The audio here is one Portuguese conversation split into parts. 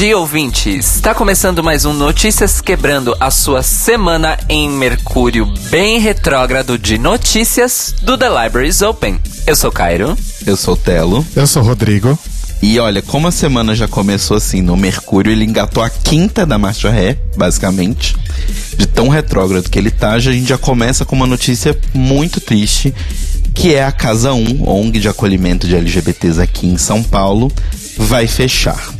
Bom dia, ouvintes! Está começando mais um Notícias Quebrando a sua semana em Mercúrio bem retrógrado de notícias do The Libraries Open. Eu sou Cairo. Eu sou Telo. Eu sou Rodrigo. E olha, como a semana já começou assim no Mercúrio, ele engatou a quinta da marcha ré, basicamente. De tão retrógrado que ele tá, a gente já começa com uma notícia muito triste, que é a Casa 1, ONG de acolhimento de LGBTs aqui em São Paulo, vai fechar.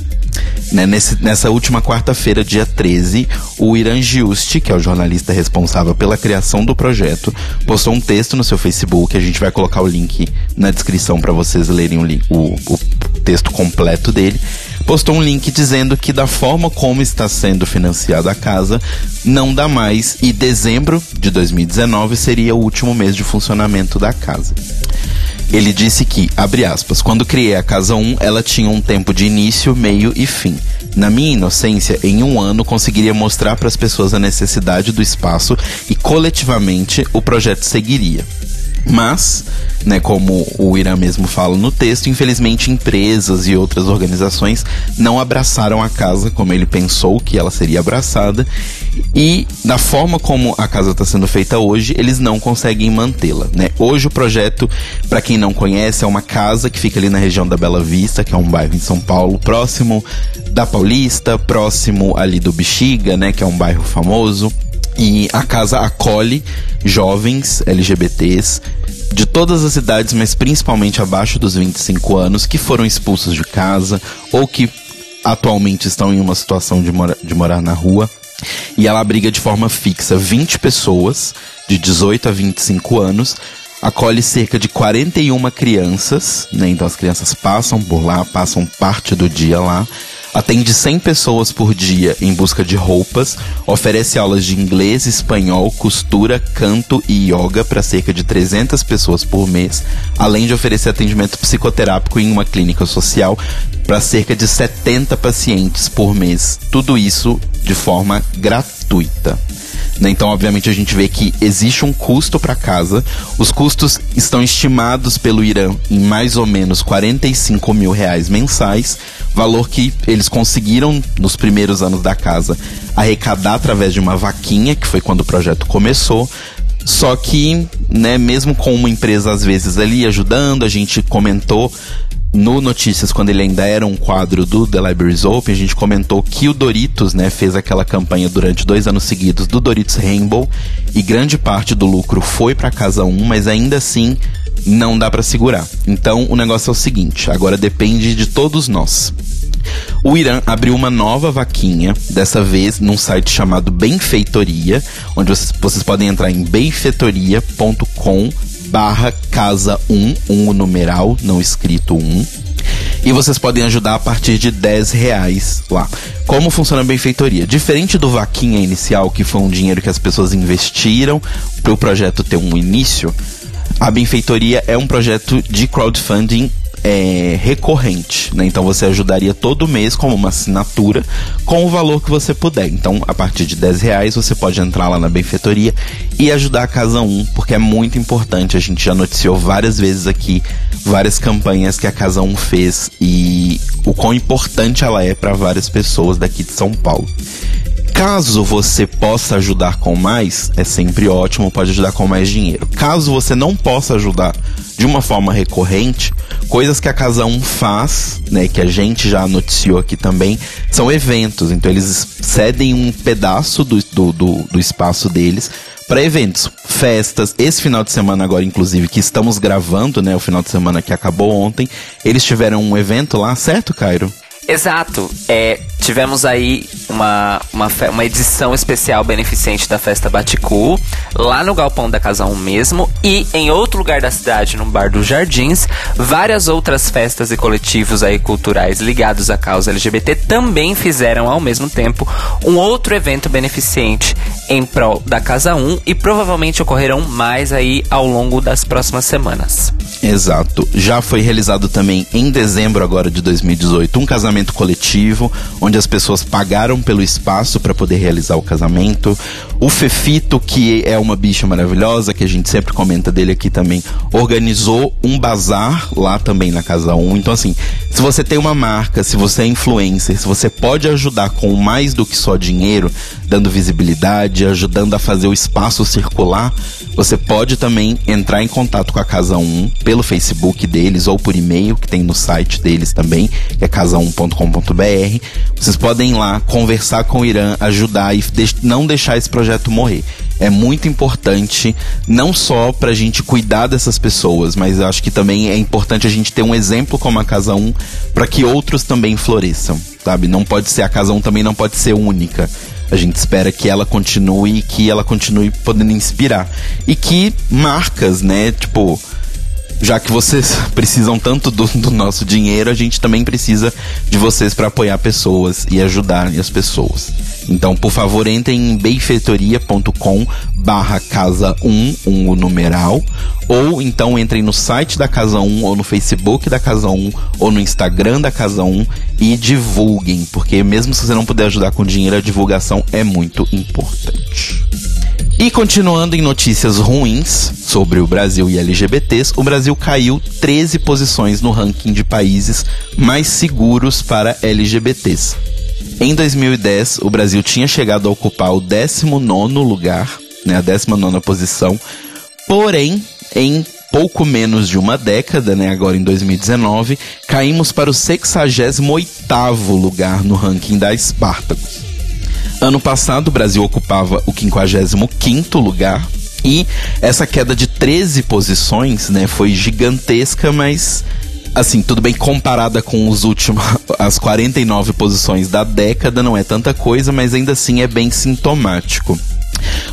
Né, nesse, nessa última quarta-feira, dia 13, o Iran Giusti, que é o jornalista responsável pela criação do projeto, postou um texto no seu Facebook. A gente vai colocar o link na descrição para vocês lerem o, o, o texto completo dele postou um link dizendo que da forma como está sendo financiada a casa, não dá mais e dezembro de 2019 seria o último mês de funcionamento da casa. Ele disse que, abre aspas, quando criei a Casa 1, ela tinha um tempo de início, meio e fim. Na minha inocência, em um ano conseguiria mostrar para as pessoas a necessidade do espaço e coletivamente o projeto seguiria. Mas, né, como o Irã mesmo fala no texto, infelizmente empresas e outras organizações não abraçaram a casa como ele pensou que ela seria abraçada e da forma como a casa está sendo feita hoje, eles não conseguem mantê-la, né? Hoje o projeto, para quem não conhece, é uma casa que fica ali na região da Bela Vista, que é um bairro em São Paulo, próximo da Paulista, próximo ali do Bexiga, né, que é um bairro famoso. E a casa acolhe jovens LGBTs de todas as idades, mas principalmente abaixo dos 25 anos, que foram expulsos de casa ou que atualmente estão em uma situação de, mora de morar na rua. E ela abriga de forma fixa 20 pessoas de 18 a 25 anos, acolhe cerca de 41 crianças, né? Então as crianças passam por lá, passam parte do dia lá atende 100 pessoas por dia em busca de roupas, oferece aulas de inglês, espanhol, costura, canto e yoga para cerca de 300 pessoas por mês, além de oferecer atendimento psicoterápico em uma clínica social para cerca de 70 pacientes por mês. Tudo isso de forma gratuita. Né? Então, obviamente, a gente vê que existe um custo para casa. Os custos estão estimados pelo Irã em mais ou menos 45 mil reais mensais, valor que eles conseguiram nos primeiros anos da casa arrecadar através de uma vaquinha, que foi quando o projeto começou. Só que, né, mesmo com uma empresa às vezes ali ajudando, a gente comentou no Notícias, quando ele ainda era um quadro do The Libraries Open, a gente comentou que o Doritos, né, fez aquela campanha durante dois anos seguidos do Doritos Rainbow e grande parte do lucro foi para Casa 1, mas ainda assim não dá para segurar. Então o negócio é o seguinte, agora depende de todos nós. O Irã abriu uma nova vaquinha, dessa vez num site chamado Benfeitoria, onde vocês, vocês podem entrar em benfeitoria.com barra casa 1, um numeral, não escrito 1. E vocês podem ajudar a partir de 10 reais lá. Como funciona a benfeitoria? Diferente do vaquinha inicial, que foi um dinheiro que as pessoas investiram para o projeto ter um início, a benfeitoria é um projeto de crowdfunding é, recorrente, né? Então você ajudaria todo mês como uma assinatura com o valor que você puder. Então, a partir de 10 reais você pode entrar lá na benfeitoria e ajudar a Casa 1, porque é muito importante. A gente já noticiou várias vezes aqui várias campanhas que a Casa 1 fez e o quão importante ela é para várias pessoas daqui de São Paulo. Caso você possa ajudar com mais, é sempre ótimo, pode ajudar com mais dinheiro. Caso você não possa ajudar de uma forma recorrente, coisas que a Casa 1 faz, né, que a gente já noticiou aqui também, são eventos. Então eles cedem um pedaço do, do, do, do espaço deles para eventos, festas. Esse final de semana agora, inclusive, que estamos gravando, né, o final de semana que acabou ontem, eles tiveram um evento lá, certo, Cairo? Exato. É, tivemos aí uma, uma, uma, edição especial beneficente da festa Baticu, lá no Galpão da Casa 1 mesmo, e em outro lugar da cidade, no Bar dos Jardins, várias outras festas e coletivos aí culturais ligados à causa LGBT também fizeram ao mesmo tempo um outro evento beneficente em prol da Casa 1 e provavelmente ocorrerão mais aí ao longo das próximas semanas. Exato. Já foi realizado também em dezembro agora de 2018 um casamento coletivo, onde as pessoas pagaram pelo espaço para poder realizar o casamento. O Fefito, que é uma bicha maravilhosa, que a gente sempre comenta dele aqui também, organizou um bazar lá também na Casa 1. Então assim, Se você tem uma marca, se você é influencer, se você pode ajudar com mais do que só dinheiro, dando visibilidade, ajudando a fazer o espaço circular, você pode também entrar em contato com a Casa 1 pelo Facebook deles ou por e-mail que tem no site deles também, que é casa1.com.br. Vocês podem ir lá conversar com o Irã, ajudar e não deixar esse projeto morrer é muito importante, não só pra gente cuidar dessas pessoas, mas acho que também é importante a gente ter um exemplo como a Casa 1 para que outros também floresçam, sabe? Não pode ser a Casa 1 também não pode ser única. A gente espera que ela continue e que ela continue podendo inspirar. E que marcas, né, tipo, já que vocês precisam tanto do, do, nosso dinheiro, a gente também precisa de vocês para apoiar pessoas e ajudar as pessoas. Então, por favor, entrem em benfeitoria.com barra casa 1, um numeral, ou então entrem no site da Casa 1, ou no Facebook da Casa 1, ou no Instagram da Casa 1 e divulguem, porque mesmo se você não puder ajudar com dinheiro, a divulgação é muito importante. E continuando em notícias ruins sobre o Brasil e LGBTs, o Brasil caiu 13 posições no ranking de países mais seguros para LGBTs. Em 2010, o Brasil tinha chegado a ocupar o 19 lugar, né, a 19 posição, porém, em pouco menos de uma década, né, agora em 2019, caímos para o 68º lugar no ranking da Spartacus. Ano passado, o Brasil ocupava o 55º lugar. E essa queda de 13 posições, né, foi gigantesca, mas assim, tudo bem comparada com os últimos as 49 posições da década, não é tanta coisa, mas ainda assim é bem sintomático.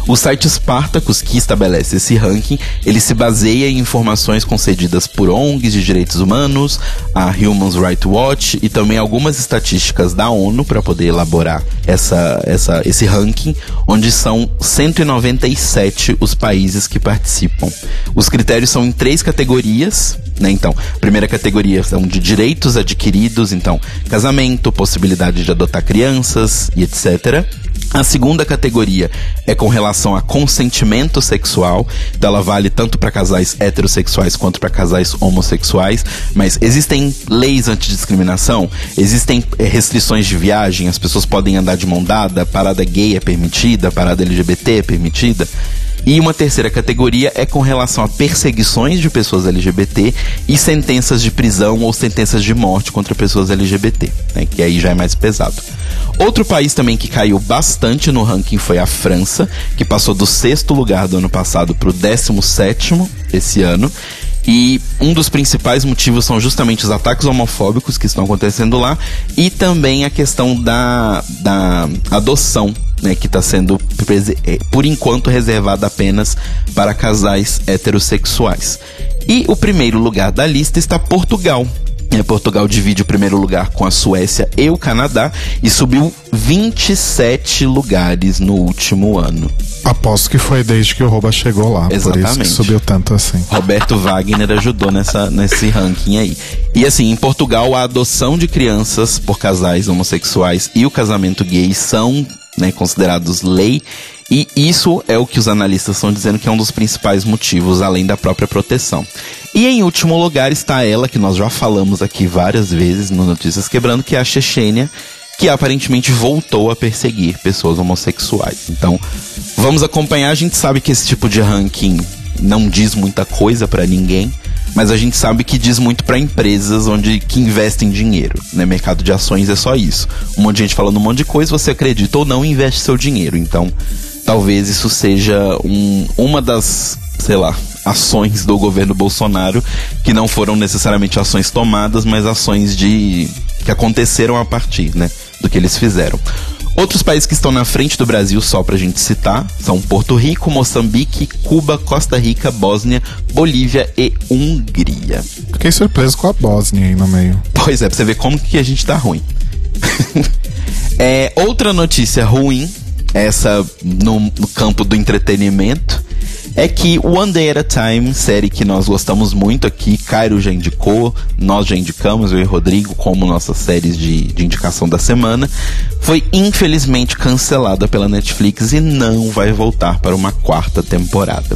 O site Spartacus, que estabelece esse ranking, ele se baseia em informações concedidas por ONGs de direitos humanos, a Human Rights Watch e também algumas estatísticas da ONU para poder elaborar essa, essa, esse ranking, onde são 197 os países que participam. Os critérios são em três categorias, né? Então, primeira categoria são de direitos adquiridos, então, casamento, possibilidade de adotar crianças e etc. A segunda categoria é com relação a consentimento sexual, então ela vale tanto para casais heterossexuais quanto para casais homossexuais, mas existem leis antidiscriminação, existem eh, restrições de viagem, as pessoas podem andar de mão dada, parada gay é permitida, parada LGBT é permitida. E uma terceira categoria é com relação a perseguições de pessoas LGBT e sentenças de prisão ou sentenças de morte contra pessoas LGBT, né, que aí já é mais pesado. Outro país também que caiu bastante no ranking foi a França, que passou do sexto lugar do ano passado para o décimo sétimo esse ano. E um dos principais motivos são justamente os ataques homofóbicos que estão acontecendo lá e também a questão da, da adoção, né, que está sendo, é, por enquanto, reservada apenas para casais heterossexuais. E o primeiro lugar da lista está Portugal, é, Portugal divide o primeiro lugar com a Suécia e o Canadá e subiu 27 lugares no último ano. Aposto que foi desde que o Roba chegou lá, Exatamente. por isso subiu tanto assim. Roberto Wagner ajudou nessa, nesse ranking aí. E assim, em Portugal, a adoção de crianças por casais homossexuais e o casamento gay são né, considerados lei e isso é o que os analistas estão dizendo que é um dos principais motivos, além da própria proteção. E em último lugar está ela, que nós já falamos aqui várias vezes no Notícias Quebrando, que é a Chechênia, que aparentemente voltou a perseguir pessoas homossexuais. Então, vamos acompanhar. A gente sabe que esse tipo de ranking não diz muita coisa para ninguém, mas a gente sabe que diz muito para empresas onde que investem dinheiro, né? Mercado de ações é só isso. Um monte de gente falando um monte de coisa, você acredita ou não, investe seu dinheiro. Então, talvez isso seja um, uma das, sei lá, ações do governo Bolsonaro que não foram necessariamente ações tomadas, mas ações de que aconteceram a partir, né, do que eles fizeram. Outros países que estão na frente do Brasil, só pra gente citar, são Porto Rico, Moçambique, Cuba, Costa Rica, Bósnia, Bolívia e Hungria. Fiquei surpreso com a Bósnia aí no meio. Pois é, pra você ver como que a gente tá ruim. é, outra notícia ruim essa no, no campo do entretenimento é que One Day at a Time, série que nós gostamos muito aqui, Cairo já indicou, nós já indicamos, eu e Rodrigo, como nossas séries de, de indicação da semana, foi infelizmente cancelada pela Netflix e não vai voltar para uma quarta temporada.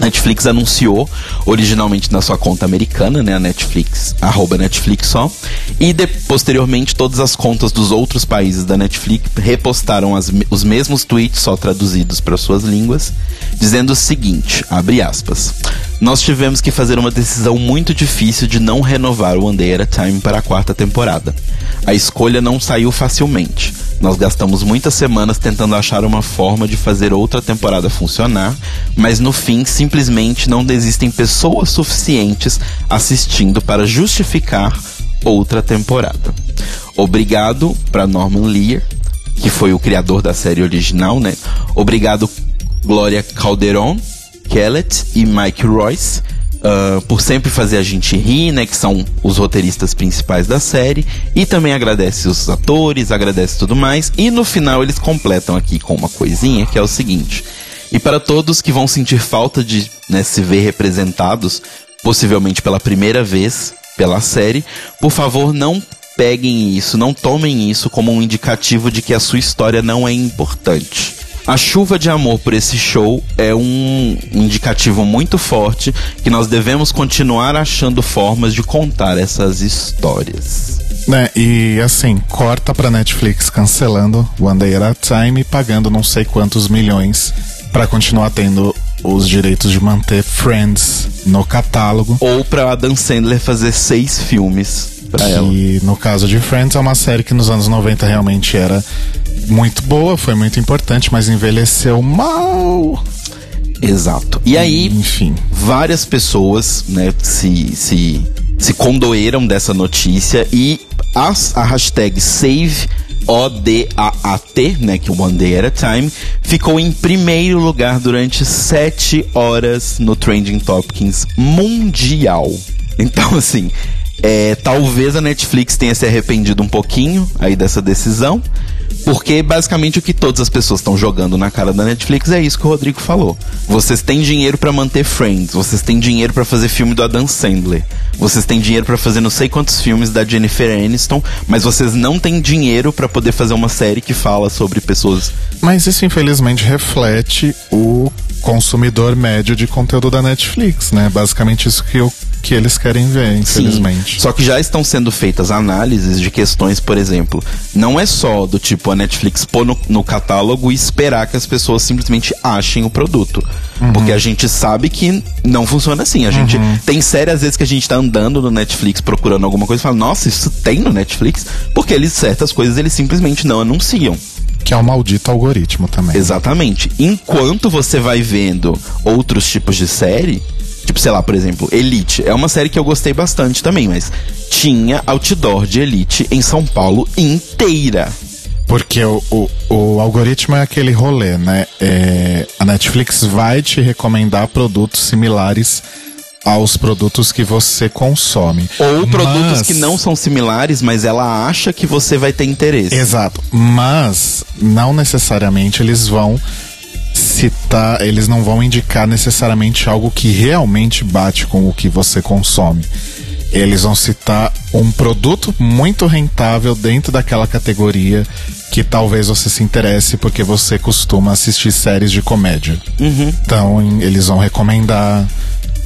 Netflix anunciou originalmente na sua conta americana, né, a Netflix, arroba Netflix só, e de, posteriormente todas as contas dos outros países da Netflix repostaram as, os mesmos tweets, só traduzidos para suas línguas, dizendo o seguinte, abre aspas, nós tivemos que fazer uma decisão muito difícil de não renovar o One Day at a Time para a quarta temporada. A escolha não saiu facilmente. Nós gastamos muitas semanas tentando achar uma forma de fazer outra temporada funcionar, mas no fim simplesmente não existem pessoas suficientes assistindo para justificar outra temporada. Obrigado para Norman Lear, que foi o criador da série original, né? Obrigado Glória Calderon, Kellett e Mike Royce uh, por sempre fazer a gente rir, né? Que são os roteiristas principais da série. E também agradece os atores, agradece tudo mais. E no final eles completam aqui com uma coisinha que é o seguinte. E para todos que vão sentir falta de né, se ver representados, possivelmente pela primeira vez pela série, por favor não peguem isso, não tomem isso como um indicativo de que a sua história não é importante. A chuva de amor por esse show é um indicativo muito forte que nós devemos continuar achando formas de contar essas histórias. Né, e assim, corta pra Netflix cancelando One Day at a Time e pagando não sei quantos milhões para continuar tendo os direitos de manter Friends no catálogo. Ou pra Adam Sandler fazer seis filmes pra que, ela. no caso de Friends, é uma série que nos anos 90 realmente era muito boa, foi muito importante, mas envelheceu mal. Exato. E aí, Enfim. várias pessoas, né, se, se, se condoeram dessa notícia e as, a hashtag Save ODAAT, né, que é One Day at a Time, ficou em primeiro lugar durante sete horas no Trending Topics mundial. Então, assim, é, talvez a Netflix tenha se arrependido um pouquinho aí dessa decisão, porque basicamente o que todas as pessoas estão jogando na cara da Netflix é isso que o Rodrigo falou. Vocês têm dinheiro para manter Friends, vocês têm dinheiro para fazer filme do Adam Sandler, vocês têm dinheiro para fazer não sei quantos filmes da Jennifer Aniston, mas vocês não têm dinheiro para poder fazer uma série que fala sobre pessoas. Mas isso infelizmente reflete o consumidor médio de conteúdo da Netflix, né? Basicamente isso que, eu, que eles querem ver, infelizmente. Sim. Só que já estão sendo feitas análises de questões, por exemplo, não é só do tipo a Netflix pôr no, no catálogo e esperar que as pessoas simplesmente achem o produto. Porque a gente sabe que não funciona assim. A gente tem série, às vezes, que a gente tá andando no Netflix procurando alguma coisa e fala, nossa, isso tem no Netflix? Porque eles, certas coisas, eles simplesmente não anunciam. Que é o maldito algoritmo também. Exatamente. Enquanto você vai vendo outros tipos de série, tipo, sei lá, por exemplo, Elite. É uma série que eu gostei bastante também, mas tinha outdoor de Elite em São Paulo inteira. Porque o, o, o algoritmo é aquele rolê, né? É, a Netflix vai te recomendar produtos similares aos produtos que você consome. Ou produtos Mas- que não são similares, mas ela acha que você vai ter interesse. Exato. Mas não necessariamente eles vão citar, eles não vão indicar necessariamente algo que realmente bate com o que você consome. Eles vão citar um produto muito rentável dentro daquela categoria que talvez você se interesse porque você costuma assistir séries de comédia. Então em- eles vão recomendar.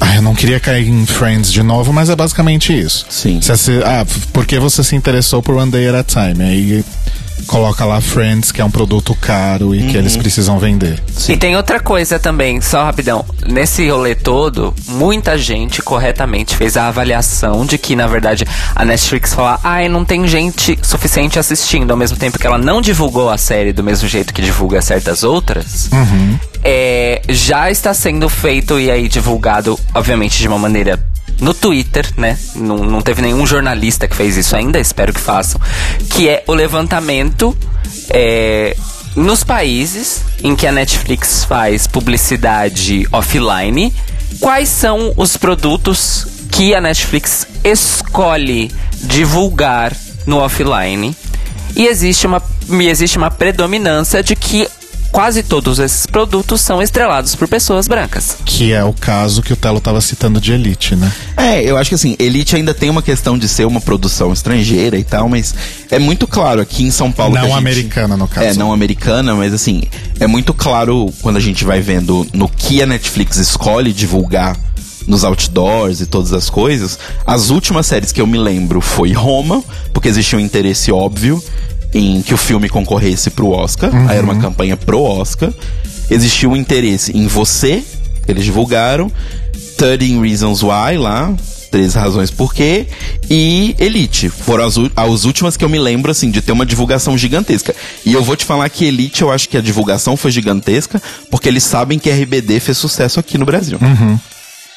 Ah, eu não queria cair em Friends de novo, mas é basicamente isso. Sim. Se você- ah, f- por que você se interessou por One Day at a Time? Aí coloca lá Friends, que é um produto caro e que eles precisam vender. E tem outra coisa também, só rapidão. Nesse rolê todo, muita gente corretamente fez a avaliação de que, na verdade, a Netflix fala, ai, não tem gente suficiente assistindo, ao mesmo tempo que ela não divulgou a série do mesmo jeito que divulga certas outras. É, já está sendo feito e aí divulgado, obviamente, de uma maneira no Twitter, né? Não, não teve nenhum jornalista que fez isso ainda, espero que façam. Que é o levantamento é, nos países em que a Netflix faz publicidade offline. Quais são os produtos que a Netflix escolhe divulgar no offline? E existe uma, existe uma predominância de que quase todos esses produtos são estrelados por pessoas brancas. Que é o caso que o Telo tava citando de Elite, né? É, eu acho que assim, Elite ainda tem uma questão de ser uma produção estrangeira e tal, mas é muito claro aqui em São Paulo. Não que a gente- americana, no caso. É, não americana, mas assim, é muito claro quando a gente vai vendo no que a Netflix escolhe divulgar nos outdoors e todas as coisas. As últimas séries que eu me lembro foi Roma, porque existia um interesse óbvio em que o filme concorresse pro Oscar. Aí era uma campanha pro Oscar. Existia um interesse em você, eles divulgaram. 13 Reasons Why lá, Três razões por quê. E Elite. Foram as, as últimas que eu me lembro, assim, de ter uma divulgação gigantesca. E eu vou te falar que Elite, eu acho que a divulgação foi gigantesca, porque eles sabem que RBD fez sucesso aqui no Brasil.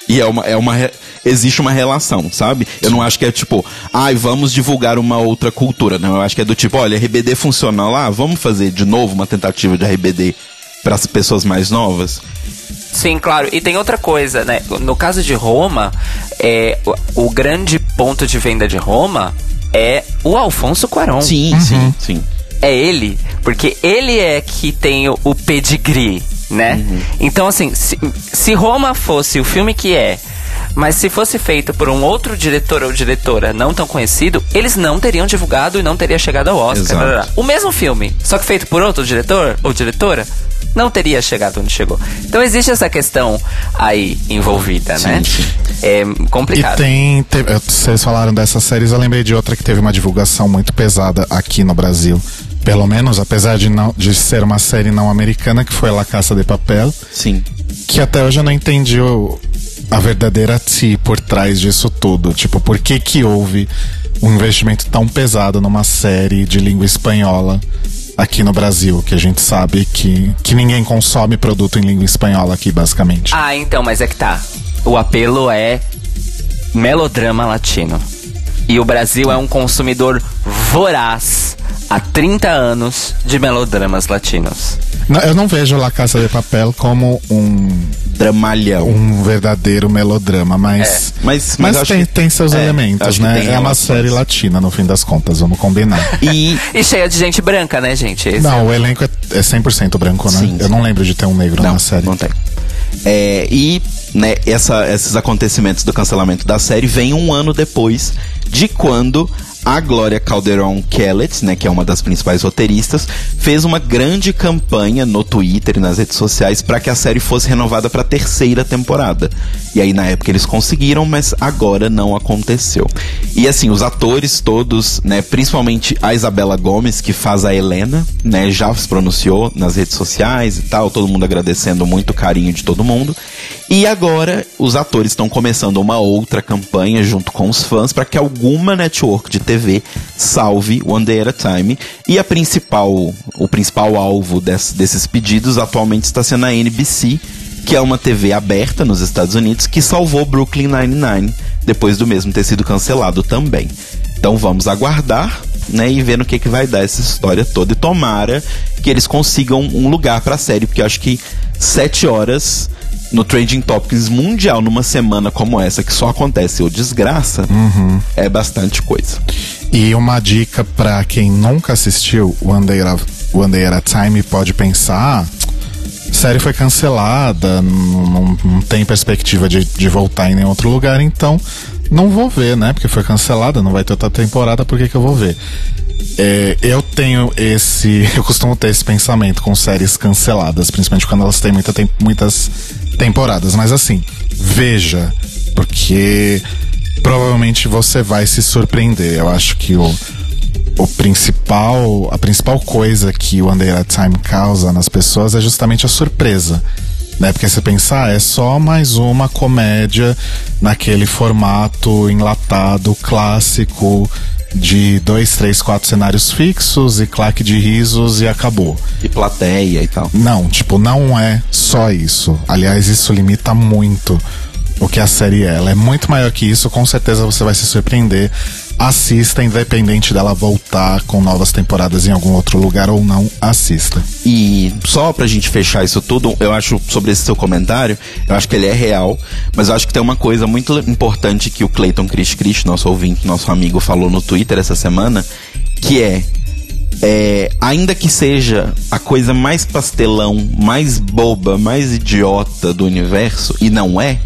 E é uma, é uma. re- Existe uma relação, sabe? Eu não acho que é tipo, ai, vamos divulgar uma outra cultura. Não, eu acho que é do tipo, olha, RBD funciona lá, vamos fazer de novo uma tentativa de RBD para as pessoas mais novas. Sim, claro. E tem outra coisa, né? No caso de Roma, é, o, o grande ponto de venda de Roma é o Alfonso Cuarón. Sim, sim, sim. É ele, porque ele é que tem o, o pedigree, né? Então, assim, se, se Roma fosse o filme que é, mas se fosse feito por um outro diretor ou diretora não tão conhecido, eles não teriam divulgado e não teria chegado ao Oscar. Blá, blá. O mesmo filme, só que feito por outro diretor ou diretora, não teria chegado onde chegou. Então existe essa questão aí envolvida, Sim, né? sim. É E complicado. tem. te- eu- vocês falaram dessas séries, eu lembrei de outra que teve uma divulgação muito pesada aqui no Brasil. Pelo menos, apesar de, não, de ser uma série não americana, que foi La Caça de Papel, Sim. que até hoje eu não entendi o- a verdadeira ti por trás disso tudo. Tipo, por que que houve um investimento tão pesado numa série de língua espanhola aqui no Brasil, que a gente sabe que, que ninguém consome produto em língua espanhola aqui, basicamente. Ah, então, mas é que tá. O apelo é melodrama latino. E o Brasil é um consumidor voraz há 30 anos de melodramas latinos. Não, eu não vejo La Caça de Papel como um, Dramalhão. um verdadeiro melodrama, mas. Mas, Mas, acho tem, que- tem seus é, elementos, né? tem É uma série latina, no fim das contas, vamos combinar. E E cheia de gente branca, né, gente? Esse não, o elenco é, é 100% branco, né? Sim, Eu não lembro de ter um negro Não, na série. não tem. É, e né, essa- esses acontecimentos do cancelamento da série vem um ano depois de quando a Glória Calderon Kellett, né, que é uma das principais roteiristas, fez uma grande campanha no Twitter e nas redes sociais para que a série fosse renovada para a terceira temporada. E aí na época eles conseguiram, mas agora não aconteceu. E assim, os atores todos, né, principalmente a Isabela Gomes, que faz a Helena, né, já se pronunciou nas redes sociais e tal, todo mundo agradecendo muito o carinho de todo mundo. E agora os atores estão começando uma outra campanha junto com os fãs para que alguma network de TV salve One Day at a Time. E a principal, o principal alvo des- desses pedidos atualmente está sendo a NBC, que é uma TV aberta nos Estados Unidos que salvou Brooklyn Nine-Nine depois do mesmo ter sido cancelado também. Então vamos aguardar, né, e ver no que que vai dar essa história toda e tomara que eles consigam um lugar pra série, porque eu acho que sete horas no Trending Topics mundial numa semana como essa que só acontece o desgraça é bastante coisa. E uma dica pra quem nunca assistiu One Day, at, One Day at a Time pode pensar: a série foi cancelada, não, não- não tem perspectiva de, de voltar em nenhum outro lugar, então não vou ver, né? Porque foi cancelada, não vai ter outra temporada, por que, que eu vou ver? É, eu tenho esse. Eu costumo ter esse pensamento com séries canceladas, principalmente quando elas têm muita tem- muitas temporadas. Mas assim, veja, porque provavelmente você vai se surpreender. Eu acho que o, o principal, a principal coisa que o at a Time causa nas pessoas é justamente a surpresa. Né? Porque você pensar, é só mais uma comédia naquele formato enlatado clássico de dois, três, quatro cenários fixos e claque de risos e acabou. E plateia e tal. Não, tipo, não é só isso. Aliás, isso limita muito o que a série é. Ela é muito maior que isso, com certeza você vai se surpreender. Assista, independente dela voltar com novas temporadas em algum outro lugar ou não, assista. E só pra gente fechar isso tudo, eu acho sobre esse seu comentário, eu acho que ele é real, mas eu acho que tem uma coisa muito importante que o Clayton Chris Chris, nosso ouvinte, nosso amigo, falou no Twitter essa semana, que é, é, ainda que seja a coisa mais pastelão, mais boba, mais idiota do universo, e não é,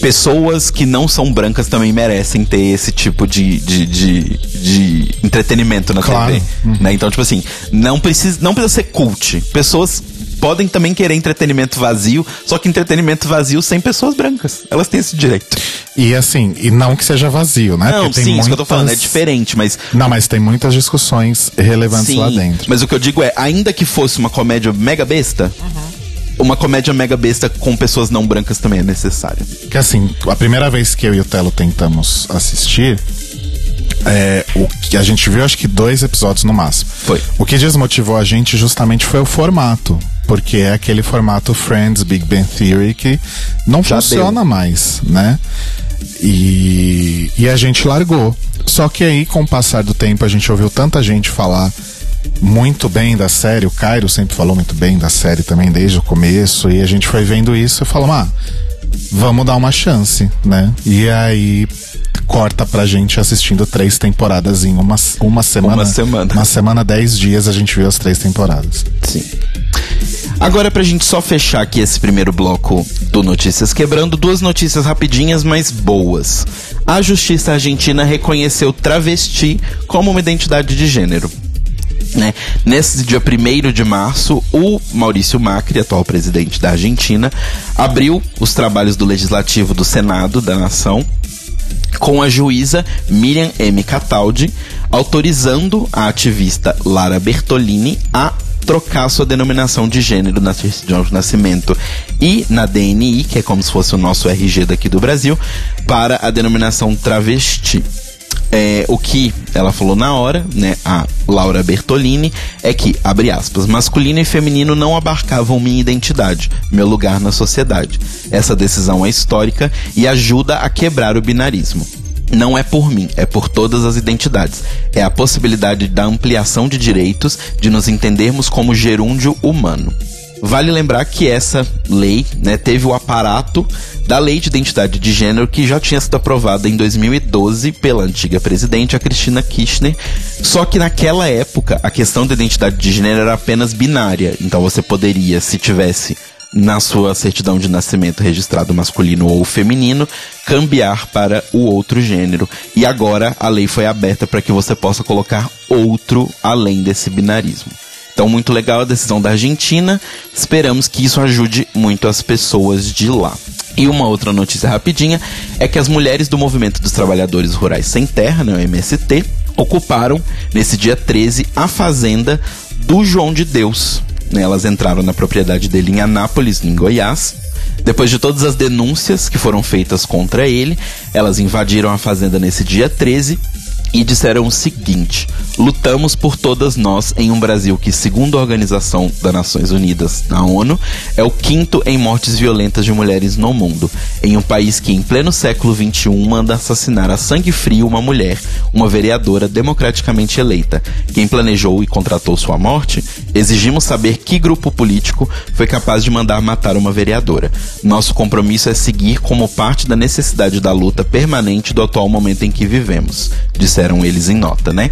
pessoas que não são brancas também merecem ter esse tipo de, de, de, de entretenimento na Claro. TV. Né? Então, tipo assim, não precisa, não precisa ser cult. Pessoas podem também querer entretenimento vazio, só que entretenimento vazio sem pessoas brancas. Elas têm esse direito. E assim, e não que seja vazio, né? não, sim, tem isso que eu tô falando, é muitas- diferente, mas Não, mas tem muitas discussões relevantes Sim, lá dentro. mas o que eu digo é, ainda que fosse uma comédia mega besta, uma comédia mega besta com pessoas não brancas também é necessária. Que assim, a primeira vez que eu e o Telo tentamos assistir, é, o que a gente viu acho que dois episódios no máximo. Foi. O que desmotivou a gente justamente foi o formato. Porque é aquele formato Friends, Big Bang Theory que não Já funciona mais, né? E, e a gente largou. Só que aí, com o passar do tempo, a gente ouviu tanta gente falar muito bem da série. O Cairo sempre falou muito bem da série também desde o começo. E a gente foi vendo isso e falou, ah, vamos dar uma chance, né? E aí corta pra gente assistindo três temporadas em uma, uma semana. Uma semana. Uma semana, dez dias, a gente viu as três temporadas. Sim. Agora, pra gente só fechar aqui esse primeiro bloco do Notícias Quebrando, duas notícias rapidinhas, mas boas. A Justiça Argentina reconheceu travesti como uma identidade de gênero. Né? Nesse dia 1 de março, o Maurício Macri, atual presidente da Argentina, abriu os trabalhos do Legislativo do Senado da Nação com a juíza Miriam M. Cataldi autorizando a ativista Lara Bertolini a trocar sua denominação de gênero na certidão de nascimento e na DNI, que é como se fosse o nosso RG daqui do Brasil, para a denominação travesti. É, o que ela falou na hora, né, a Laura Bertolini, é que, abre aspas, masculino e feminino não abarcavam minha identidade, meu lugar na sociedade. Essa decisão é histórica e ajuda a quebrar o binarismo. Não é por mim, é por todas as identidades. É a possibilidade da ampliação de direitos, de nos entendermos como gerúndio humano. Vale lembrar que essa lei né, teve o aparato da Lei de Identidade de Gênero que já tinha sido aprovada em 2012 pela antiga presidente, a Cristina Kirchner. Só que naquela época a questão da identidade de gênero era apenas binária. Então você poderia, se tivesse na sua certidão de nascimento registrado masculino ou feminino, cambiar para o outro gênero. E agora a lei foi aberta para que você possa colocar outro além desse binarismo. Então, muito legal a decisão da Argentina. Esperamos que isso ajude muito as pessoas de lá. E uma outra notícia rapidinha é que as mulheres do Movimento dos Trabalhadores Rurais Sem Terra, né, o MST, ocuparam nesse dia 13 a fazenda do João de Deus. Né, elas entraram na propriedade dele em Anápolis, em Goiás. Depois de todas as denúncias que foram feitas contra ele, elas invadiram a fazenda nesse dia 13 e disseram o seguinte: lutamos por todas nós em um Brasil que, segundo a Organização das Nações Unidas, a ONU, é o quinto em mortes violentas de mulheres no mundo, em um país que, em pleno século XXI, manda assassinar a sangue frio uma mulher, uma vereadora democraticamente eleita. Quem planejou e contratou sua morte? Exigimos saber que grupo político foi capaz de mandar matar uma vereadora. Nosso compromisso é seguir como parte da necessidade da luta permanente do atual momento em que vivemos, disseram eles em nota, né?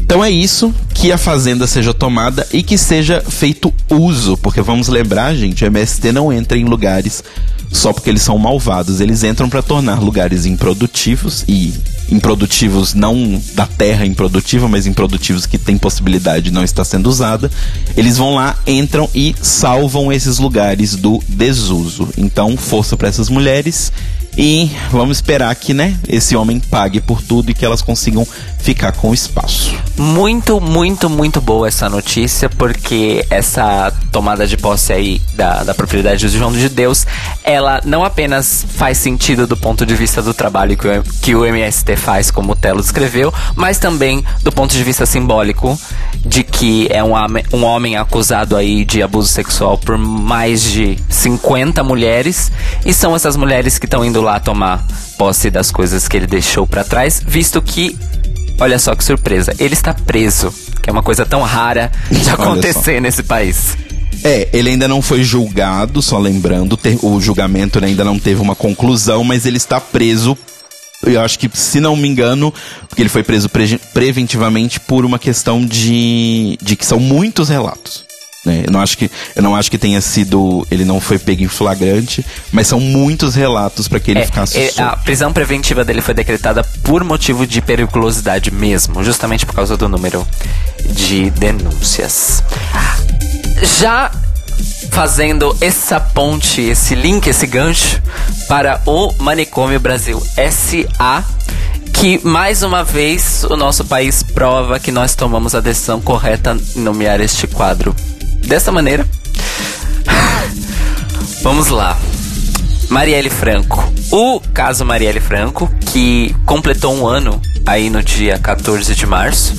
Então é isso, que a fazenda seja tomada e que seja feito uso, porque vamos lembrar, gente, o MST não entra em lugares só porque eles são malvados, eles entram para tornar lugares improdutivos e improdutivos não da terra improdutiva, mas improdutivos que tem possibilidade de não estar sendo usada. Eles vão lá, entram e salvam esses lugares do desuso. Então, força para essas mulheres e vamos esperar que, né, esse homem pague por tudo e que elas consigam ficar com o espaço. Muito, muito, muito boa essa notícia, porque essa tomada de posse aí da, da propriedade do João de Deus, ela não apenas faz sentido do ponto de vista do trabalho que o, que o MST faz, como o Telo descreveu, mas também do ponto de vista simbólico de que é um, um homem acusado aí de abuso sexual por mais de 50 mulheres, e são essas mulheres que estão indo lá tomar posse das coisas que ele deixou pra trás, visto que Olha só que surpresa, ele está preso, que é uma coisa tão rara de acontecer nesse país. É, ele ainda não foi julgado, só lembrando, ter- o julgamento né, ainda não teve uma conclusão, mas ele está preso. Eu acho que, se não me engano, porque ele foi preso pre- preventivamente por uma questão de, de que são muitos relatos. Né? Eu não acho que eu não acho que tenha sido ele não foi pego em flagrante, mas são muitos relatos para que ele É, ficasse é, a prisão preventiva dele foi decretada por motivo de periculosidade mesmo, justamente por causa do número de denúncias. Já fazendo essa ponte, esse link, esse gancho para o Manicômio Brasil SA, que mais uma vez o nosso país prova que nós tomamos a decisão correta em nomear este quadro. Dessa maneira, vamos lá. Marielle Franco. O caso Marielle Franco, que completou um ano aí no dia 14 de março.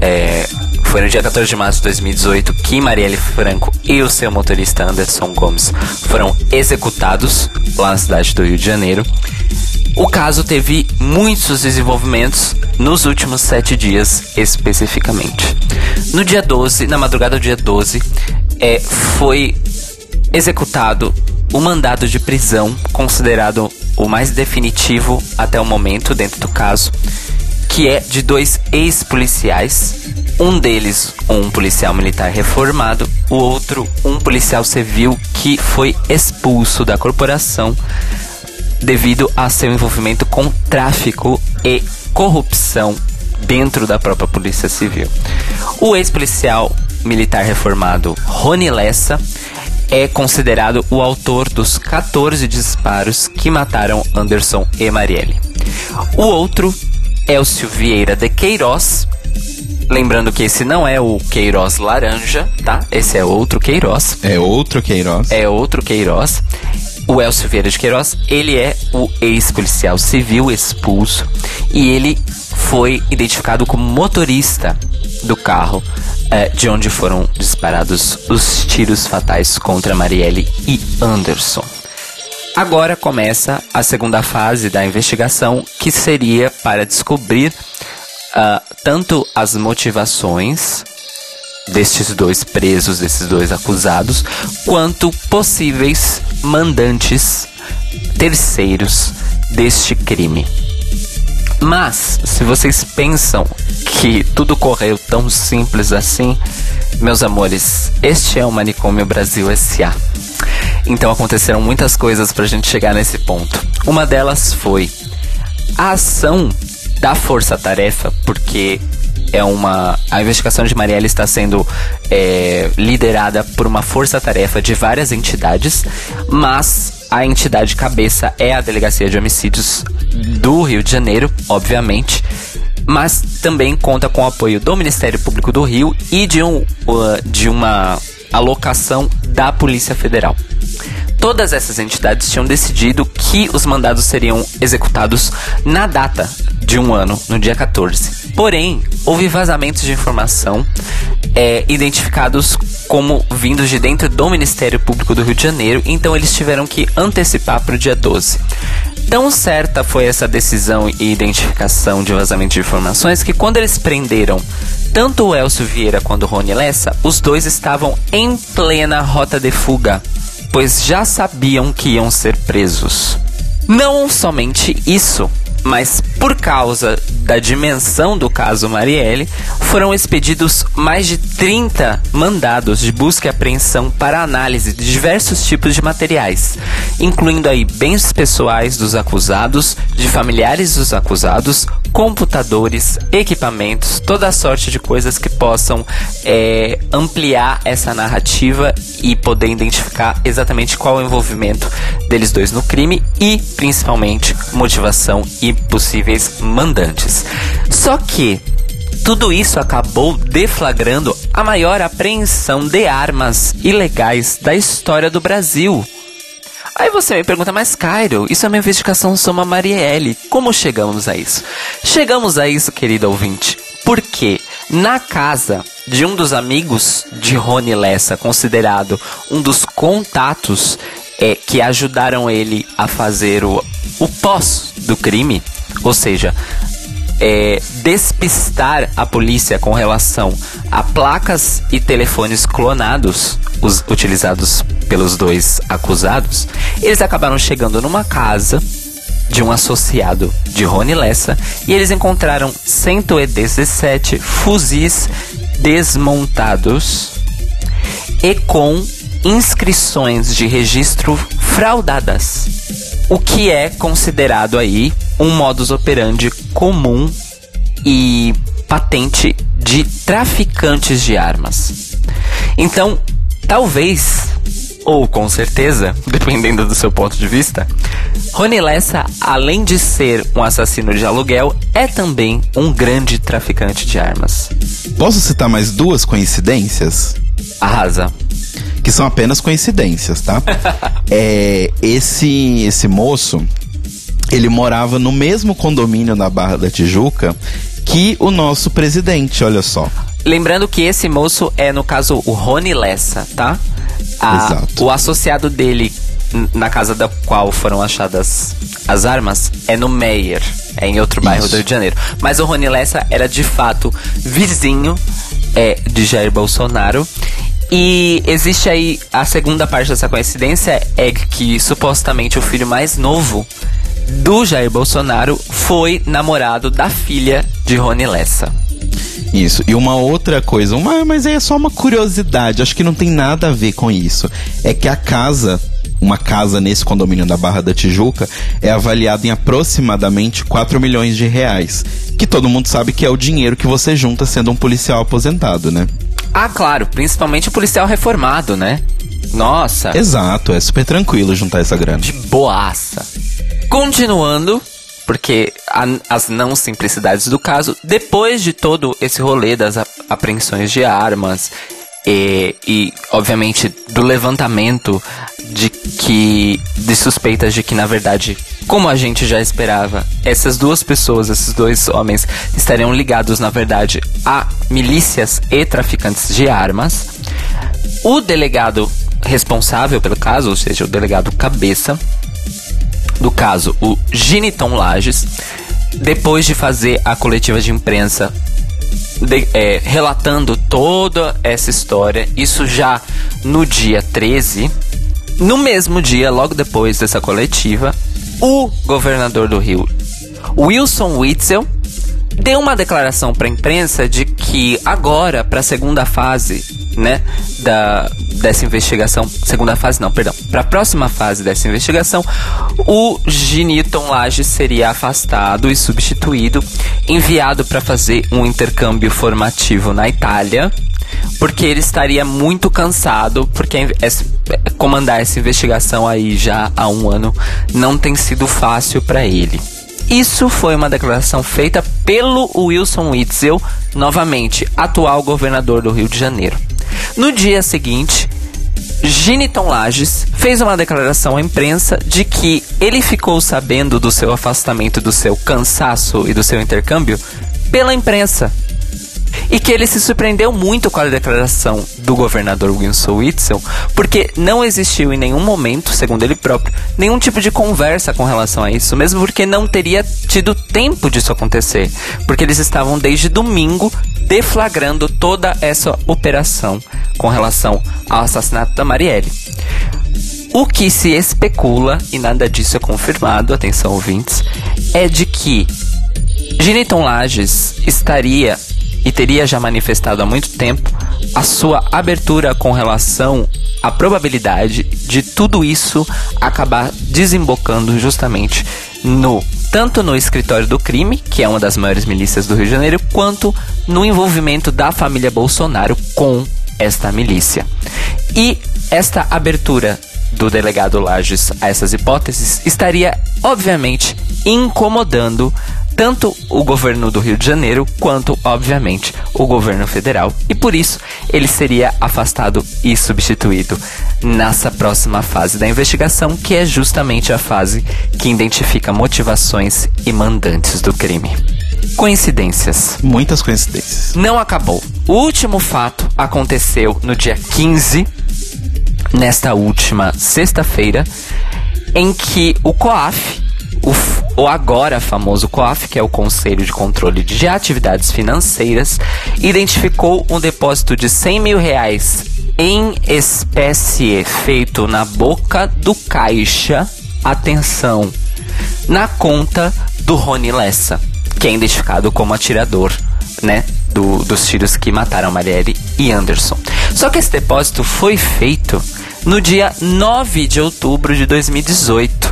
É, foi no dia 14 de março de 2018 que Marielle Franco e o seu motorista Anderson Gomes foram executados lá na cidade do Rio de Janeiro. O caso teve muitos desenvolvimentos nos últimos sete dias, especificamente. No dia 12, na madrugada do dia 12, é, foi executado o mandado de prisão, considerado o mais definitivo até o momento dentro do caso, que é de dois ex-policiais. Um deles, um policial militar reformado, o outro, um policial civil que foi expulso da corporação devido a seu envolvimento com tráfico e corrupção dentro da própria Polícia Civil. O ex-policial militar reformado Rony Lessa é considerado o autor dos 14 disparos que mataram Anderson e Marielle. O outro, Elcio Vieira de Queiroz, lembrando que esse não é o Queiroz laranja, tá? Esse é outro Queiroz É outro Queiroz. é outro Queiroz. O Elcio Vieira de Queiroz, ele é o ex-policial civil expulso e ele foi identificado como motorista do carro eh, de onde foram disparados os tiros fatais contra Marielle e Anderson. Agora começa a segunda fase da investigação, que seria para descobrir ah, tanto as motivações destes dois presos, desses dois acusados, quanto possíveis mandantes terceiros deste crime. Mas, se vocês pensam que tudo correu tão simples assim, meus amores, este é o Manicômio Brasil S.A. Então aconteceram muitas coisas pra gente chegar nesse ponto. Uma delas foi a ação da Força Tarefa, porque é uma. A investigação de Marielle está sendo é, liderada por uma força-tarefa de várias entidades, mas a entidade cabeça é a Delegacia de Homicídios do Rio de Janeiro, obviamente. Mas também conta com o apoio do Ministério Público do Rio e de, um, uh, de uma alocação da Polícia Federal. Todas essas entidades tinham decidido que os mandados seriam executados na data de um ano, no dia 14. Porém, houve vazamentos de informação é, identificados como vindos de dentro do Ministério Público do Rio de Janeiro, então eles tiveram que antecipar para o dia 12. Tão certa foi essa decisão e identificação de vazamento de informações que quando eles prenderam tanto o Elcio Vieira quanto o Rony Lessa, os dois estavam em plena rota de fuga, pois já sabiam que iam ser presos. Não somente isso, mas por causa da dimensão do caso Marielle, foram expedidos mais de 30 mandados de busca e apreensão para análise de diversos tipos de materiais, incluindo aí bens pessoais dos acusados, de familiares dos acusados, computadores, equipamentos, toda a sorte de coisas que possam é, ampliar essa narrativa e poder identificar exatamente qual é o envolvimento deles dois no crime e, principalmente, motivação e possíveis mandantes. Só que tudo isso acabou deflagrando a maior apreensão de armas ilegais da história do Brasil. Aí você me pergunta, mas Cairo, isso é uma investigação sobre a Marielle. Como chegamos a isso? Chegamos a isso, querido ouvinte, porque na casa de um dos amigos de Rony Lessa, considerado um dos contatos é, que ajudaram ele a fazer o, o pós do crime, ou seja, é, despistar a polícia com relação a placas e telefones clonados os, utilizados pelos dois acusados, eles acabaram chegando numa casa de um associado de Rony Lessa e eles encontraram 117 fuzis desmontados e com inscrições de registro fraudadas, o que é considerado aí um modus operandi comum e patente de traficantes de armas. Então, talvez, ou com certeza, dependendo do seu ponto de vista, Rony Lessa, além de ser um assassino de aluguel, é também um grande traficante de armas. Posso citar mais duas coincidências? Arrasa. Que são apenas coincidências, tá? é, esse, esse moço, ele morava no mesmo condomínio na Barra da Tijuca que o nosso presidente, olha só. Lembrando que esse moço é, no caso, o Rony Lessa, tá? A- Exato. O associado dele, na casa da qual foram achadas as armas, é no Meyer. É em outro bairro Isso. do Rio de Janeiro. Mas o Rony Lessa era, de fato, vizinho é, de Jair Bolsonaro. E existe aí a segunda parte dessa coincidência é que supostamente o filho mais novo do Jair Bolsonaro foi namorado da filha de Rony Lessa. Isso. E uma outra coisa, uma, mas é só uma curiosidade, acho que não tem nada a ver com isso. É que a casa, uma casa nesse condomínio da Barra da Tijuca, é avaliada em aproximadamente 4 milhões de reais. Que todo mundo sabe que é o dinheiro que você junta sendo um policial aposentado, né? Ah, claro, principalmente o policial reformado, né? Nossa, Exato, é super tranquilo juntar essa grana. de boaça. Continuando, porque a- as não simplicidades do caso, depois de todo esse rolê das apreensões de armas e, e, obviamente, do levantamento de que de suspeitas de que, na verdade, como a gente já esperava, essas duas pessoas, esses dois homens, estariam ligados, na verdade, a milícias e traficantes de armas. O delegado responsável pelo caso, ou seja, o delegado cabeça do caso, o Giniton Lages, depois de fazer a coletiva de imprensa de- é, relatando toda essa história, isso já no dia 13, no mesmo dia, logo depois dessa coletiva, o governador do Rio, Wilson Witzel, deu uma declaração para a imprensa de que agora, para a segunda fase, né, da, dessa investigação, segunda fase não, perdão, para a próxima fase dessa investigação, o Giniton Lages seria afastado e substituído, enviado para fazer um intercâmbio formativo na Itália, porque ele estaria muito cansado, porque essa- comandar essa investigação aí já há um ano não tem sido fácil para ele. Isso foi uma declaração feita pelo Wilson Witzel, novamente, atual governador do Rio de Janeiro. No dia seguinte, Giniton Lages fez uma declaração à imprensa de que ele ficou sabendo do seu afastamento, do seu cansaço e do seu intercâmbio pela imprensa. E que ele se surpreendeu muito com a declaração do governador Wilson Witzel, porque não existiu em nenhum momento, segundo ele próprio, nenhum tipo de conversa com relação a isso, mesmo porque não teria tido tempo disso acontecer, porque eles estavam desde domingo deflagrando toda essa operação com relação ao assassinato da Marielle. O que se especula, e nada disso é confirmado, atenção ouvintes, é de que Giniton Lages estaria e teria já manifestado há muito tempo a sua abertura com relação à probabilidade de tudo isso acabar desembocando justamente no tanto no escritório do crime, que é uma das maiores milícias do Rio de Janeiro, quanto no envolvimento da família Bolsonaro com esta milícia. E esta abertura do delegado Lages a essas hipóteses estaria, obviamente, incomodando tanto o governo do Rio de Janeiro quanto, obviamente, o governo federal. E por isso ele seria afastado e substituído nessa próxima fase da investigação, que é justamente a fase que identifica motivações e mandantes do crime. Coincidências. Muitas coincidências. Não acabou. O último fato aconteceu no dia 15, nesta última sexta-feira, em que o COAF, o, o agora famoso COAF, que é o Conselho de Controle de Atividades Financeiras, identificou um depósito de 100 mil reais em espécie feito na boca do caixa, atenção, na conta do Rony Lessa, que é identificado como atirador, né? do- dos tiros que mataram Marielle e Anderson. Só que esse depósito foi feito no dia 9 de outubro de 2018,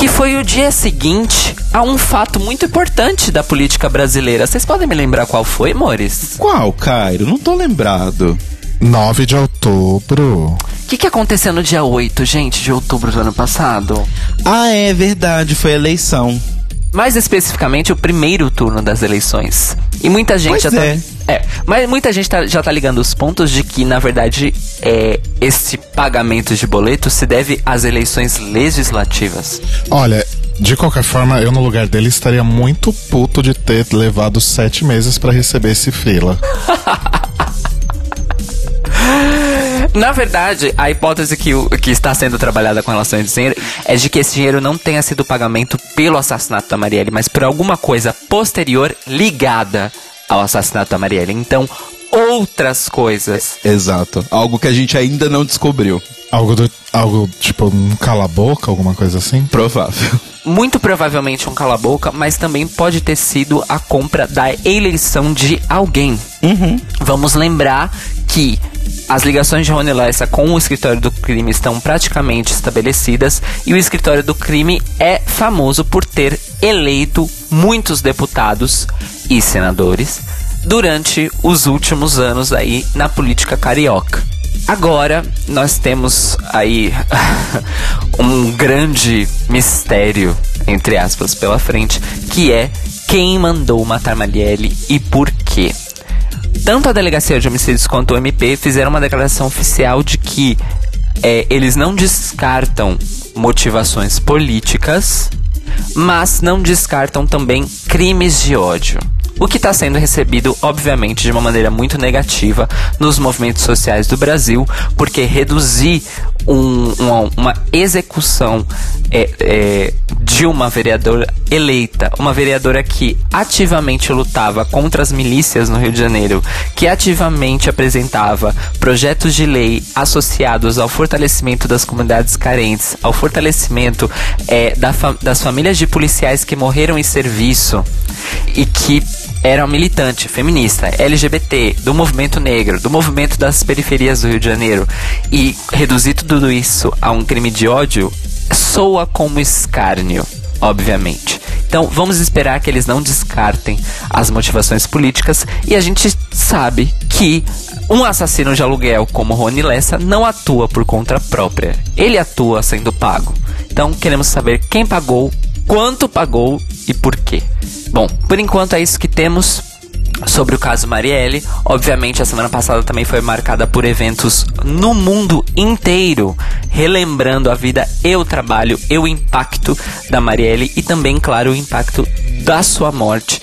que foi o dia seguinte a um fato muito importante da política brasileira. Vocês podem me lembrar qual foi, Mores? Qual, Cairo? Não tô lembrado. 9 de outubro. O que, que aconteceu no dia 8, gente, de outubro do ano passado? Ah, é verdade, foi a eleição. Mais especificamente, o primeiro turno das eleições. E muita gente Pois já tá. é. É, mas muita gente tá- já tá ligando os pontos de que, na verdade, é, esse pagamento de boleto se deve às eleições legislativas. Olha, de qualquer forma, eu no lugar dele estaria muito puto de ter levado sete meses pra receber esse freela. Na verdade, a hipótese que, o- que está sendo trabalhada com relação a esse dinheiro é de que esse dinheiro não tenha sido pagamento pelo assassinato da Marielle, mas por alguma coisa posterior ligada ao assassinato da Marielle. Então, outras coisas. Exato. Algo que a gente ainda não descobriu. Algo do. Algo tipo um cala-boca, alguma coisa assim? Provável. Muito provavelmente um cala-boca, mas também pode ter sido a compra da eleição de alguém. Vamos lembrar que as ligações de Rony Lessa com o escritório do crime estão praticamente estabelecidas e o escritório do crime é famoso por ter eleito muitos deputados e senadores durante os últimos anos aí na política carioca. Agora nós temos aí um grande mistério, entre aspas, pela frente, que é quem mandou matar Marielle e por quê. Tanto a Delegacia de Homicídios quanto o MP fizeram uma declaração oficial de que é, eles não descartam motivações políticas, mas não descartam também crimes de ódio. O que está sendo recebido, obviamente, de uma maneira muito negativa nos movimentos sociais do Brasil, porque reduzir um- uma, uma execução é, é, de uma vereadora eleita, uma vereadora que ativamente lutava contra as milícias no Rio de Janeiro, que ativamente apresentava projetos de lei associados ao fortalecimento das comunidades carentes, ao fortalecimento é, da fa- das famílias de policiais que morreram em serviço e que era militante feminista, LGBT, do movimento negro, do movimento das periferias do Rio de Janeiro e reduzir tudo isso a um crime de ódio soa como escárnio, obviamente. Então vamos esperar que eles não descartem as motivações políticas e a gente sabe que um assassino de aluguel como Rony Lessa não atua por conta própria. Ele atua sendo pago. Então queremos saber quem pagou, quanto pagou e por quê. Bom, por enquanto é isso que temos sobre o caso Marielle. Obviamente, a semana passada também foi marcada por eventos no mundo inteiro, relembrando a vida e o trabalho e o impacto da Marielle e também, claro, o impacto da sua morte.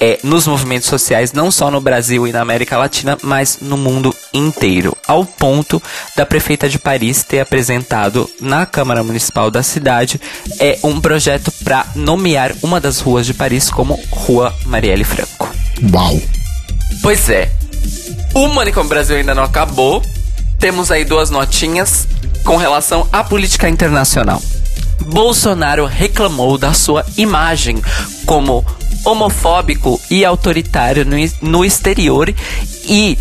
É, nos movimentos sociais, não só no Brasil e na América Latina, mas no mundo inteiro. Ao ponto da prefeita de Paris ter apresentado na Câmara Municipal da cidade é, um projeto para nomear uma das ruas de Paris como Rua Marielle Franco. Uau. Pois é. O Manicom Brasil ainda não acabou. Temos aí duas notinhas com relação à política internacional. Bolsonaro reclamou da sua imagem como homofóbico e autoritário no, no exterior e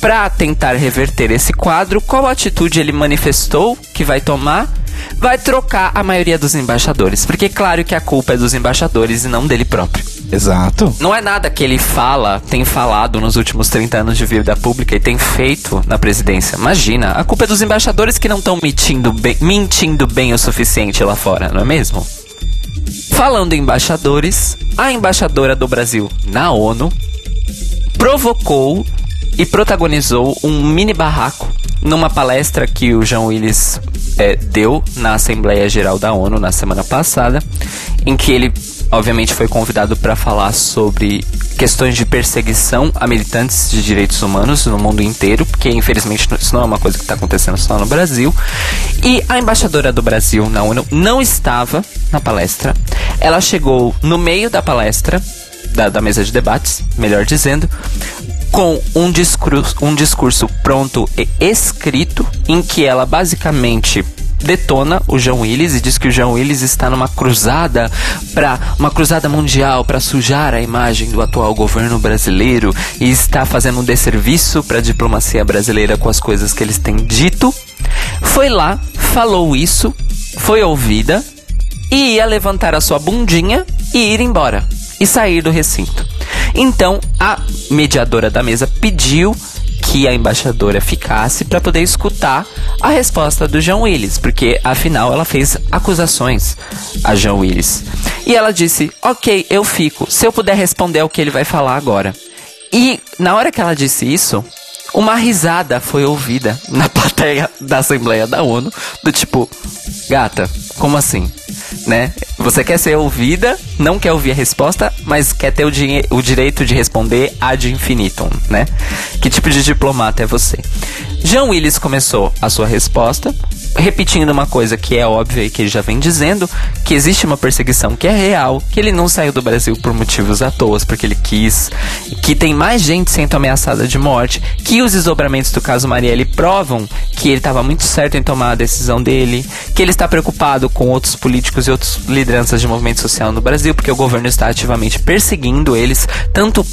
para tentar reverter esse quadro, qual atitude ele manifestou que vai tomar? Vai trocar a maioria dos embaixadores, porque claro que a culpa é dos embaixadores e não dele próprio. Exato. Não é nada que ele fala, tem falado nos últimos 30 anos de vida pública e tem feito na presidência. Imagina, a culpa é dos embaixadores que não estão mentindo bem, mentindo bem o suficiente lá fora, não é mesmo? Falando em embaixadores, a embaixadora do Brasil na ONU provocou e protagonizou um mini barraco numa palestra que o João Willis eh, deu na Assembleia Geral da ONU na semana passada, em que ele obviamente foi convidado para falar sobre questões de perseguição a militantes de direitos humanos no mundo inteiro, porque infelizmente isso não é uma coisa que está acontecendo só no Brasil. E a embaixadora do Brasil na ONU não estava na palestra. Ela chegou no meio da palestra, da, da mesa de debates, melhor dizendo, com um discurso, um discurso pronto e escrito, em que ela basicamente detona o João Willis e diz que o João Willis está numa cruzada para uma cruzada mundial para sujar a imagem do atual governo brasileiro e está fazendo um desserviço para a diplomacia brasileira com as coisas que eles têm dito. Foi lá, falou isso, foi ouvida e ia levantar a sua bundinha e ir embora e sair do recinto. Então a mediadora da mesa pediu que a embaixadora ficasse para poder escutar a resposta do João Willis, porque afinal ela fez acusações a João Willis. E ela disse: Ok, eu fico, se eu puder responder o que ele vai falar agora. E na hora que ela disse isso, uma risada foi ouvida na plateia da Assembleia da ONU, do tipo, gata, como assim? Né? Você quer ser ouvida, não quer ouvir a resposta, mas quer ter o, o direito de responder ad infinitum, né? Que tipo de diplomata é você? Jean Willis começou a sua resposta, repetindo uma coisa que é óbvia e que ele já vem dizendo, que existe uma perseguição que é real, que ele não saiu do Brasil por motivos à toa, porque ele quis, que tem mais gente sendo ameaçada de morte, que os desdobramentos do caso Marielle provam que ele estava muito certo em tomar a decisão dele, que ele está preocupado com outros políticos e outras lideranças de movimento social no Brasil, porque o governo está ativamente perseguindo eles, tanto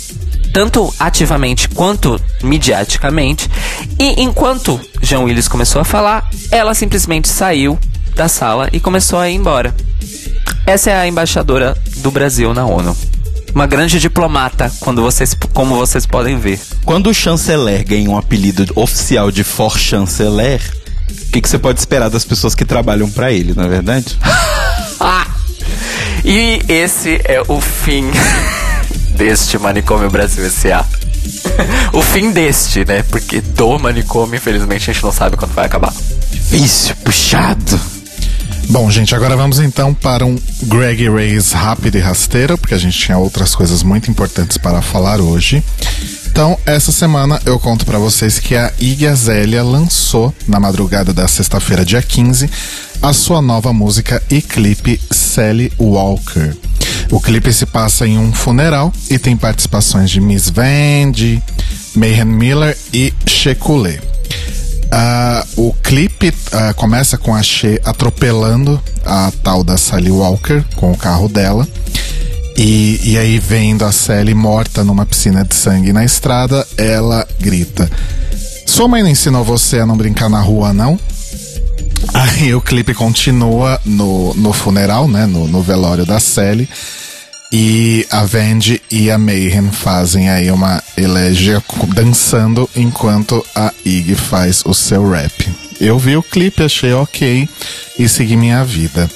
tanto ativamente quanto mediaticamente. E enquanto Jean Willis começou a falar, ela simplesmente saiu da sala e começou a ir embora. Essa é a embaixadora do Brasil na ONU. Uma grande diplomata, quando vocês, como vocês podem ver. Quando o chanceler ganha um apelido oficial de for chanceler, o que, que, você pode esperar das pessoas que trabalham para ele, não é verdade? ah! E esse é o fim deste Manicômio Brasil S.A. o fim deste, né? Porque do manicômio, infelizmente, a gente não sabe quando vai acabar. Difícil, puxado. Bom, gente, agora vamos então para um Greg Race rápido e rasteiro, porque a gente tinha outras coisas muito importantes para falar hoje. Então, essa semana eu conto para vocês que a Iggy Azalea lançou, na madrugada da sexta-feira, dia 15, a sua nova música e clipe Sally Walker. O clipe se passa em um funeral e tem participações de Miss Vandy, Mayhem Miller e Shekulé. Uh, o clipe uh, começa com a She atropelando a tal da Sally Walker com o carro dela. E, e aí, vendo a Sally morta numa piscina de sangue na estrada, ela grita: Sua mãe não ensinou você a não brincar na rua, não? Aí o clipe continua no, no funeral, né? No, no velório da Sally. E a Vandy e a Mayhem fazem aí uma elegia dançando enquanto a Iggy faz o seu rap. Eu vi o clipe, achei ok e segui minha vida.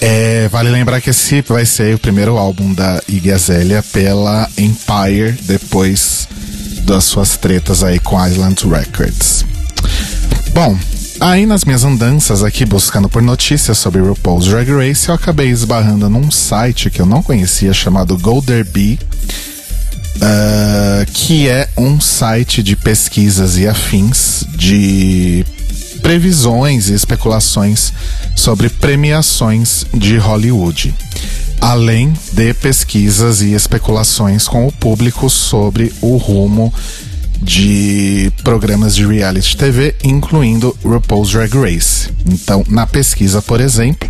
É, vale lembrar que esse vai ser o primeiro álbum da Iggy Azalea pela Empire, depois das suas tretas aí com Island Records. Bom, Aí nas minhas andanças aqui buscando por notícias sobre RuPaul's Drag Race, eu acabei esbarrando num site que eu não conhecia chamado Golderby, uh, que é um site de pesquisas e afins de previsões e especulações sobre premiações de Hollywood, além de pesquisas e especulações com o público sobre o rumo de programas de reality TV, incluindo RuPaul's Drag Race. Então, na pesquisa, por exemplo,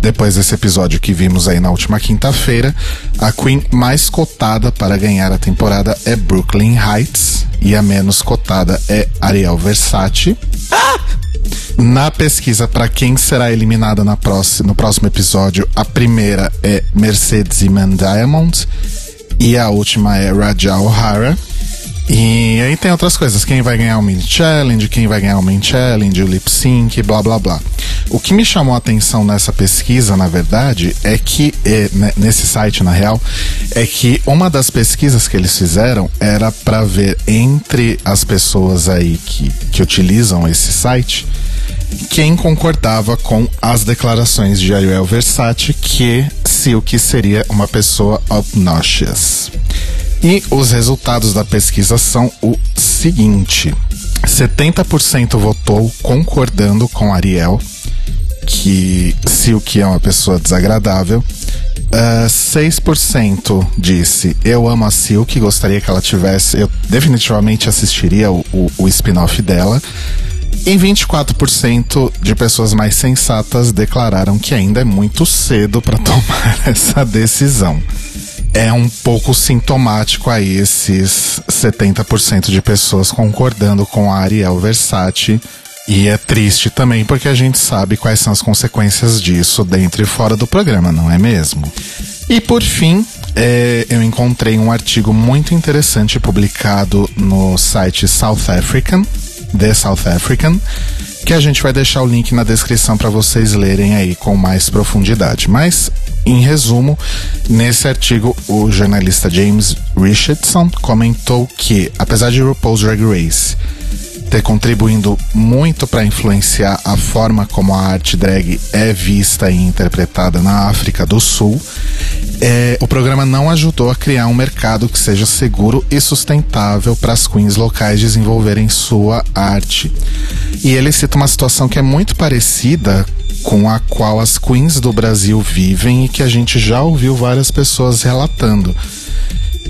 depois desse episódio que vimos aí na última quinta-feira, a Queen mais cotada para ganhar a temporada é Brooklyn Heights e a menos cotada é Ariel Versace. Na pesquisa para quem será eliminada na próxima, no próximo episódio, a primeira é Mercedes Iman Diamond e a última é Raja O'Hara. E aí tem outras coisas, quem vai ganhar o mini challenge, quem vai ganhar o main challenge, o lip sync, blá blá blá. O que me chamou a atenção nessa pesquisa, na verdade, é que é, né, nesse site na real, é que uma das pesquisas que eles fizeram era para ver entre as pessoas aí que, que utilizam esse site quem concordava com as declarações de Ariel Versace que Silk seria uma pessoa obnoxious. E os resultados da pesquisa são o seguinte: 70% votou concordando com Ariel, que se que é uma pessoa desagradável. Uh, ah, 6% disse eu amo a Silk, gostaria que ela tivesse. Eu definitivamente assistiria o, o, o spin-off dela. E 24% de pessoas mais sensatas declararam que ainda é muito cedo para tomar essa decisão. É um pouco sintomático aí esses 70% de pessoas concordando com a Ariel Versace. E é triste também porque a gente sabe quais são as consequências disso dentro e fora do programa, não é mesmo? E por fim, é, eu encontrei um artigo muito interessante publicado no site South African, The South African, que a gente vai deixar o link na descrição para vocês lerem aí com mais profundidade. Mas, em resumo, nesse artigo, o jornalista James Richardson comentou que, apesar de RuPaul's Drag Race ter contribuindo muito para influenciar a forma como a arte drag é vista e interpretada na África do Sul, é, o programa não ajudou a criar um mercado que seja seguro e sustentável para as queens locais desenvolverem sua arte. E ele cita uma situação que é muito parecida com a qual as queens do Brasil vivem e que a gente já ouviu várias pessoas relatando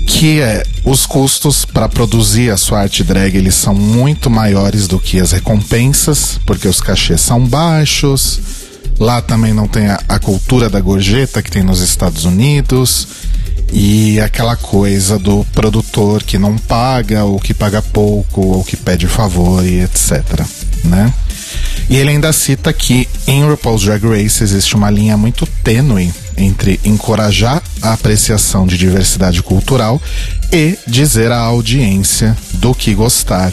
que é os custos para produzir a sua arte drag eles são muito maiores do que as recompensas, porque os cachês são baixos. Lá também não tem a, a cultura da gorjeta que tem nos Estados Unidos e aquela coisa do produtor que não paga ou que paga pouco ou que pede favor e etc, né? E ele ainda cita que em RuPaul's Drag Race existe uma linha muito tênue entre encorajar a apreciação de diversidade cultural e dizer à audiência do que gostar.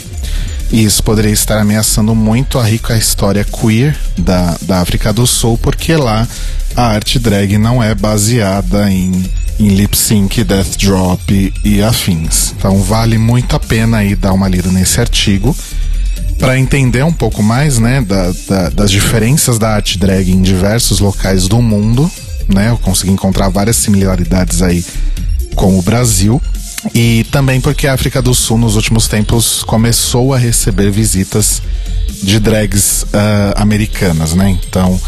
E isso poderia estar ameaçando muito a rica história queer da, da África do Sul, porque lá a arte drag não é baseada em, em lip sync, death drop e afins. Então vale muito a pena aí dar uma lida nesse artigo para entender um pouco mais, né, da, da, das diferenças da arte drag em diversos locais do mundo, né? Eu consegui encontrar várias similaridades aí com o Brasil. E também porque a África do Sul, nos últimos tempos, começou a receber visitas de drags uh, americanas, né? Então,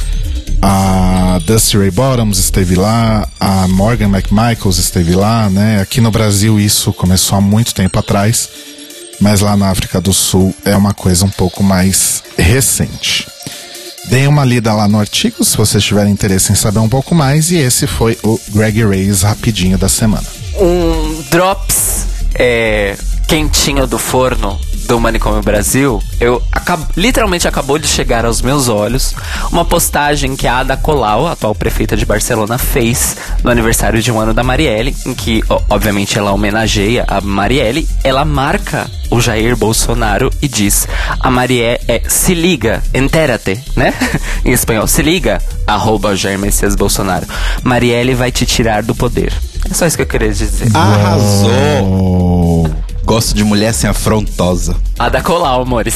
a Dusty Ray Bottoms esteve lá, a Morgan McMichaels esteve lá, né? Aqui no Brasil isso começou há muito tempo atrás mas lá na África do Sul é uma coisa um pouco mais recente. Deem uma lida lá no artigo se vocês tiverem interesse em saber um pouco mais. E esse foi o Greg Reis rapidinho da semana. Um drops é, quentinho do forno do Manicômio Brasil, eu acab literalmente acabou de chegar aos meus olhos uma postagem que a Ada Colau, a atual prefeita de Barcelona, fez no aniversário de um ano da Marielle, em que, obviamente, ela homenageia a Marielle, ela marca o Jair Bolsonaro e diz: A Marielle é se liga, entérate, né? em espanhol, se liga, arroba Jair Messias Bolsonaro. Marielle vai te tirar do poder. É só isso que eu queria dizer. Arrasou! Gosto de mulher sem afrontosa. A da Colau, amores.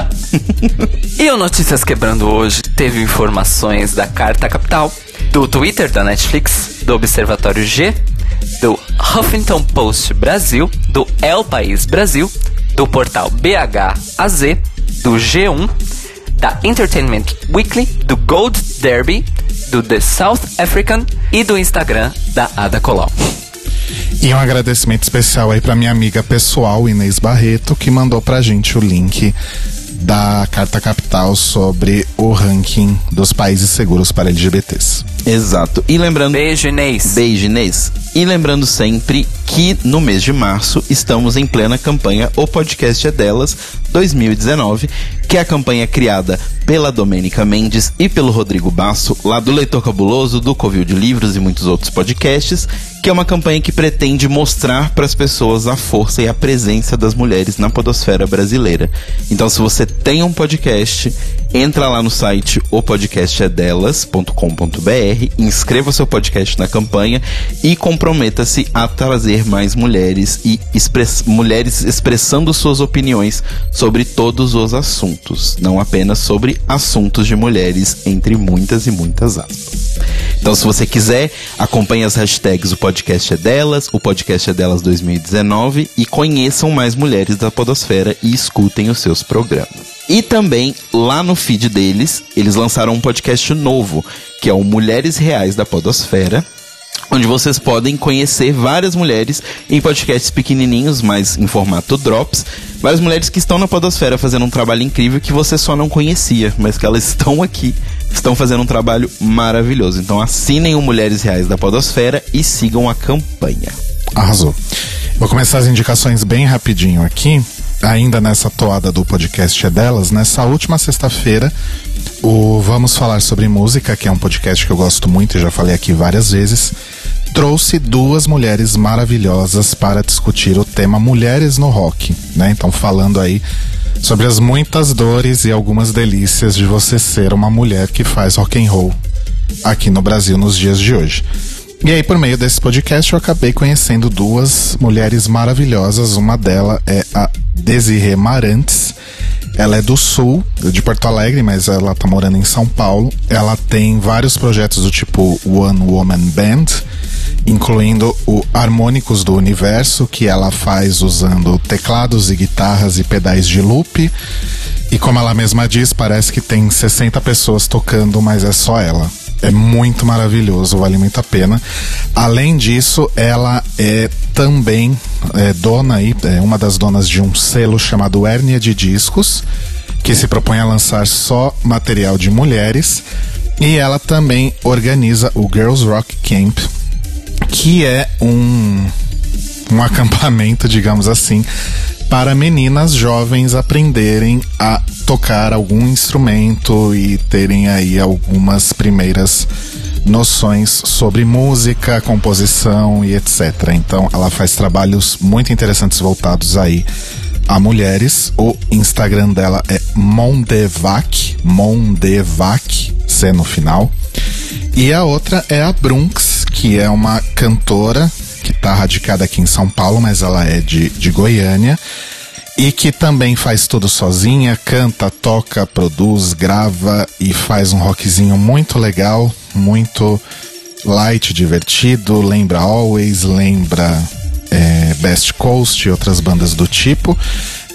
e o Notícias Quebrando hoje teve informações da Carta Capital, do Twitter da Netflix, do Observatório G, do Huffington Post Brasil, do El País Brasil, do portal BHAZ, do G1, da Entertainment Weekly, do Gold Derby, do The South African e do Instagram da Ada Colau. E um agradecimento especial aí para minha amiga pessoal, Inês Barreto, que mandou pra gente o link da Carta Capital sobre o ranking dos países seguros para LGBTs. Exato. E lembrando. Beijo, Inês. Beijo, Inês. E lembrando sempre que no mês de março estamos em plena campanha O Podcast é Delas 2019, que é a campanha criada pela Domênica Mendes e pelo Rodrigo Basso, lá do Leitor Cabuloso, do Covil de Livros e muitos outros podcasts, que é uma campanha que pretende mostrar para as pessoas a força e a presença das mulheres na podosfera brasileira. Então, se você tem um podcast, entra lá no site opodcastedelas.com.br, inscreva seu podcast na campanha e comprometa-se a trazer mais mulheres e express mulheres expressando suas opiniões sobre todos os assuntos, não apenas sobre assuntos de mulheres, entre muitas e muitas aspas. Então, se você quiser, acompanhe as hashtags O Podcast é Delas, O Podcast é Delas 2019 e conheçam mais mulheres da Podosfera e escutem os seus programas. E também, lá no feed deles, eles lançaram um podcast novo, que é o Mulheres Reais da Podosfera, onde vocês podem conhecer várias mulheres em podcasts pequenininhos, mas em formato drops. Várias mulheres que estão na podosfera fazendo um trabalho incrível que você só não conhecia, mas que elas estão aqui, estão fazendo um trabalho maravilhoso. Então assinem o Mulheres Reais da Podosfera e sigam a campanha. Arrasou. Vou começar as indicações bem rapidinho aqui. Ainda nessa toada do podcast é delas, nessa última sexta-feira, o Vamos Falar sobre Música, que é um podcast que eu gosto muito e já falei aqui várias vezes, trouxe duas mulheres maravilhosas para discutir o tema Mulheres no Rock, né? Então falando aí sobre as muitas dores e algumas delícias de você ser uma mulher que faz rock and roll aqui no Brasil nos dias de hoje. E aí, por meio desse podcast, eu acabei conhecendo duas mulheres maravilhosas. Uma delas é a Desirê Marantes. Ela é do sul, de Porto Alegre, mas ela tá morando em São Paulo. Ela tem vários projetos do tipo One Woman Band, incluindo o Harmônicos do Universo, que ela faz usando teclados e guitarras e pedais de loop. E como ela mesma diz, parece que tem 60 pessoas tocando, mas é só ela. É muito maravilhoso, vale muito a pena. Além disso, ela é também é, dona aí, é uma das donas de um selo chamado Hérnia de Discos, que se propõe a lançar só material de mulheres. E ela também organiza o Girls Rock Camp, que é um, um acampamento, digamos assim, para meninas jovens aprenderem a tocar algum instrumento e terem aí algumas primeiras noções sobre música, composição e etc. Então, ela faz trabalhos muito interessantes voltados aí a mulheres. O Instagram dela é Mondevac, Mondevac, C no final. E a outra é a Brunx, que é uma cantora que está radicada aqui em São Paulo, mas ela é de, de Goiânia. E que também faz tudo sozinha, canta, toca, produz, grava e faz um rockzinho muito legal, muito light, divertido, lembra Always, lembra é, Best Coast e outras bandas do tipo.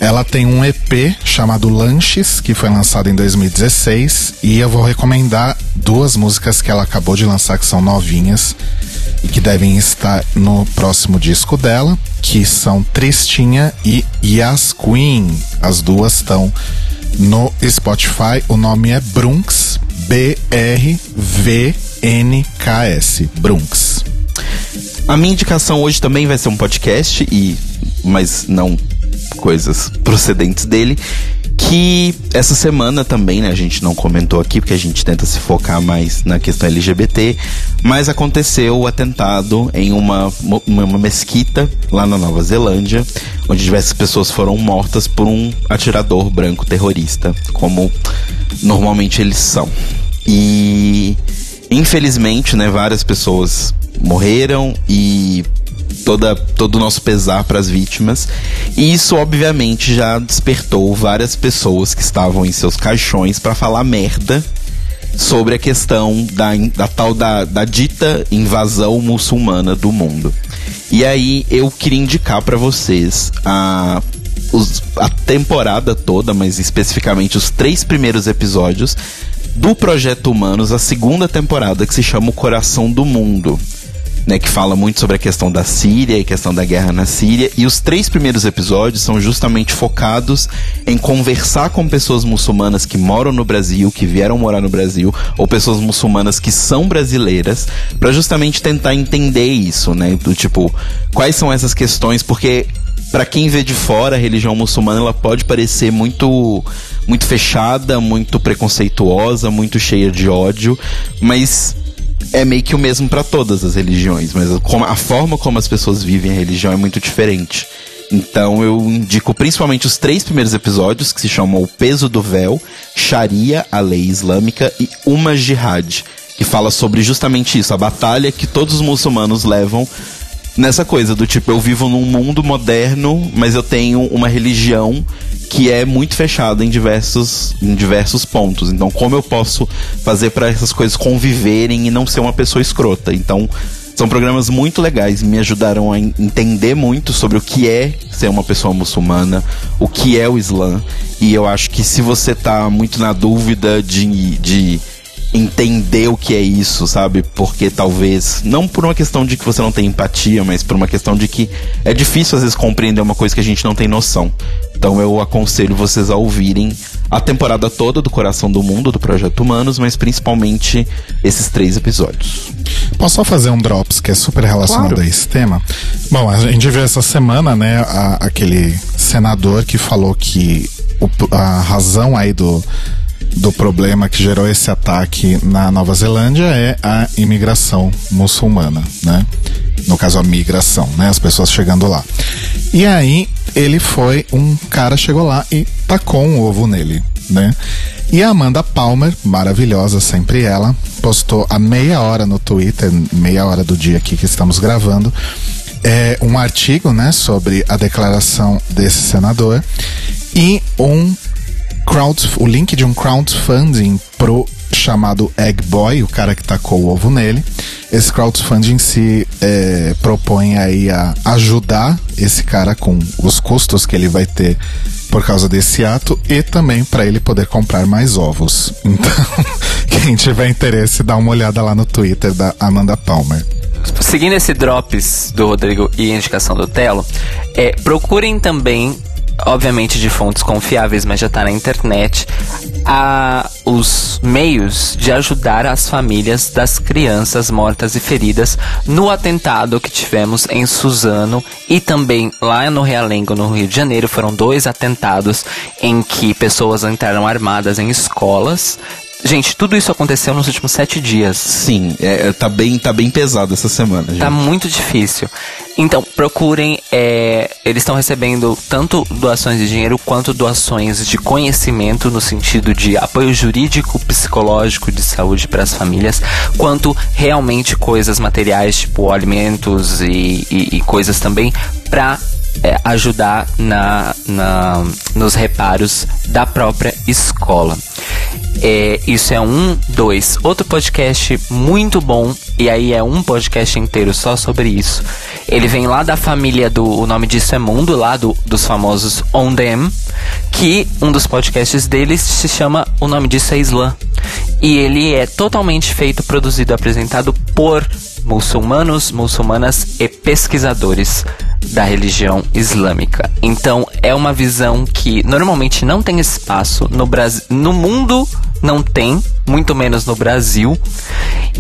Ela tem um EP chamado Lanches, que foi lançado em 2016, e eu vou recomendar duas músicas que ela acabou de lançar que são novinhas e que devem estar no próximo disco dela, que são Tristinha e Yas Queen. As duas estão no Spotify. O nome é Brunks, B-R-V-N-K-S. Brunks. A minha indicação hoje também vai ser um podcast, e mas não coisas procedentes dele. Que essa semana também, né, a gente não comentou aqui, porque a gente tenta se focar mais na questão LGBT, mas aconteceu o atentado em uma, uma, mesquita lá na Nova Zelândia, onde diversas pessoas foram mortas por um atirador branco terrorista, como normalmente eles são. E infelizmente, né, várias pessoas morreram e toda, todo o nosso pesar para as vítimas. E isso, obviamente, já despertou várias pessoas que estavam em seus caixões para falar merda sobre a questão da, da tal da, da dita invasão muçulmana do mundo. E aí eu queria indicar para vocês a, os, a temporada toda, mas especificamente os três primeiros episódios do Projeto Humanos, a segunda temporada que se chama O Coração do Mundo né, que fala muito sobre a questão da Síria e questão da guerra na Síria. E os três primeiros episódios são justamente focados em conversar com pessoas muçulmanas que moram no Brasil, que vieram morar no Brasil, ou pessoas muçulmanas que são brasileiras, para justamente tentar entender isso, né? Do tipo, quais são essas questões, porque para quem vê de fora a religião muçulmana ela pode parecer muito muito fechada, muito preconceituosa, muito cheia de ódio, mas é meio que o mesmo para todas as religiões, mas a forma como as pessoas vivem a religião é muito diferente. Então eu indico principalmente os três primeiros episódios, que se chamam O Peso do Véu, Sharia, a Lei Islâmica, e Uma Jihad, que fala sobre justamente isso, a batalha que todos os muçulmanos levam nessa coisa do tipo, eu vivo num mundo moderno, mas eu tenho uma religião que é muito fechada em diversos, em diversos pontos. Então, como eu posso fazer para essas coisas conviverem e não ser uma pessoa escrota? Então, são programas muito legais, me ajudaram a entender muito sobre o que é ser uma pessoa muçulmana, o que é o Islã. E eu acho que se você tá muito na dúvida de, de entender o que é isso, sabe? Porque talvez, não por uma questão de que você não tem empatia, mas por uma questão de que é difícil às vezes compreender uma coisa que a gente não tem noção. Então eu aconselho vocês a ouvirem a temporada toda do Coração do Mundo, do Projeto Humanos, mas principalmente esses três episódios. Posso só fazer um drops que é super relacionado Claro. a esse tema? Bom, a gente viu essa semana, né, a- aquele senador que falou que o- a razão aí do, do problema que gerou esse ataque na Nova Zelândia é a imigração muçulmana, né? No caso, a migração, né? As pessoas chegando lá. E aí, ele foi, um cara chegou lá e tacou um ovo nele, né? E a Amanda Palmer, maravilhosa, sempre ela, postou a meia hora no Twitter, meia hora do dia aqui que estamos gravando, é, um artigo, né, sobre a declaração desse senador e um crowd, o link de um crowdfunding pro chamado Egg Boy, o cara que tacou o ovo nele. Esse crowdfunding se é, propõe aí a ajudar esse cara com os custos que ele vai ter por causa desse ato e também para ele poder comprar mais ovos. Então, quem tiver interesse, dá uma olhada lá no Twitter da Amanda Palmer. Seguindo esse drops do Rodrigo e a indicação do Telo, é, procurem também, obviamente de fontes confiáveis, mas já tá na internet, a, os meios de ajudar as famílias das crianças mortas e feridas no atentado que tivemos em Suzano e também lá no Realengo, no Rio de Janeiro. Foram dois atentados em que pessoas entraram armadas em escolas. Gente, tudo isso aconteceu nos últimos sete dias. Sim, é, é, tá, bem, tá bem pesado essa semana, gente. Tá muito difícil. Então, procurem. é, eles estão recebendo tanto doações de dinheiro quanto doações de conhecimento, no sentido de apoio jurídico, psicológico, de saúde para as famílias, quanto realmente coisas materiais, tipo alimentos e, e- e coisas também, para ajudar na, na, nos reparos da própria escola. É, isso é um, dois. Outro podcast muito bom, e aí é um podcast inteiro só sobre isso. Ele vem lá da família do. O nome disso é Mundo, lá do, dos famosos On Them, que um dos podcasts deles se chama. O nome disso é Islã. E ele é totalmente feito, produzido, apresentado por muçulmanos, muçulmanas e pesquisadores da religião islâmica. Então é uma visão que normalmente não tem espaço no Brasil, no mundo não tem, muito menos no Brasil.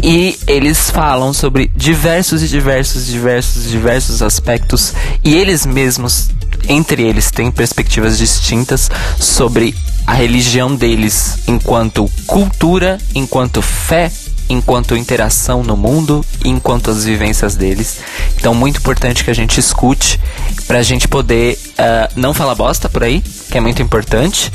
E eles falam sobre diversos e diversos, diversos, diversos aspectos e eles mesmos entre eles têm perspectivas distintas sobre a religião deles enquanto cultura, enquanto fé, enquanto interação no mundo, enquanto as vivências deles. Então, muito importante que a gente escute pra gente poder ah, não falar bosta por aí, que é muito importante.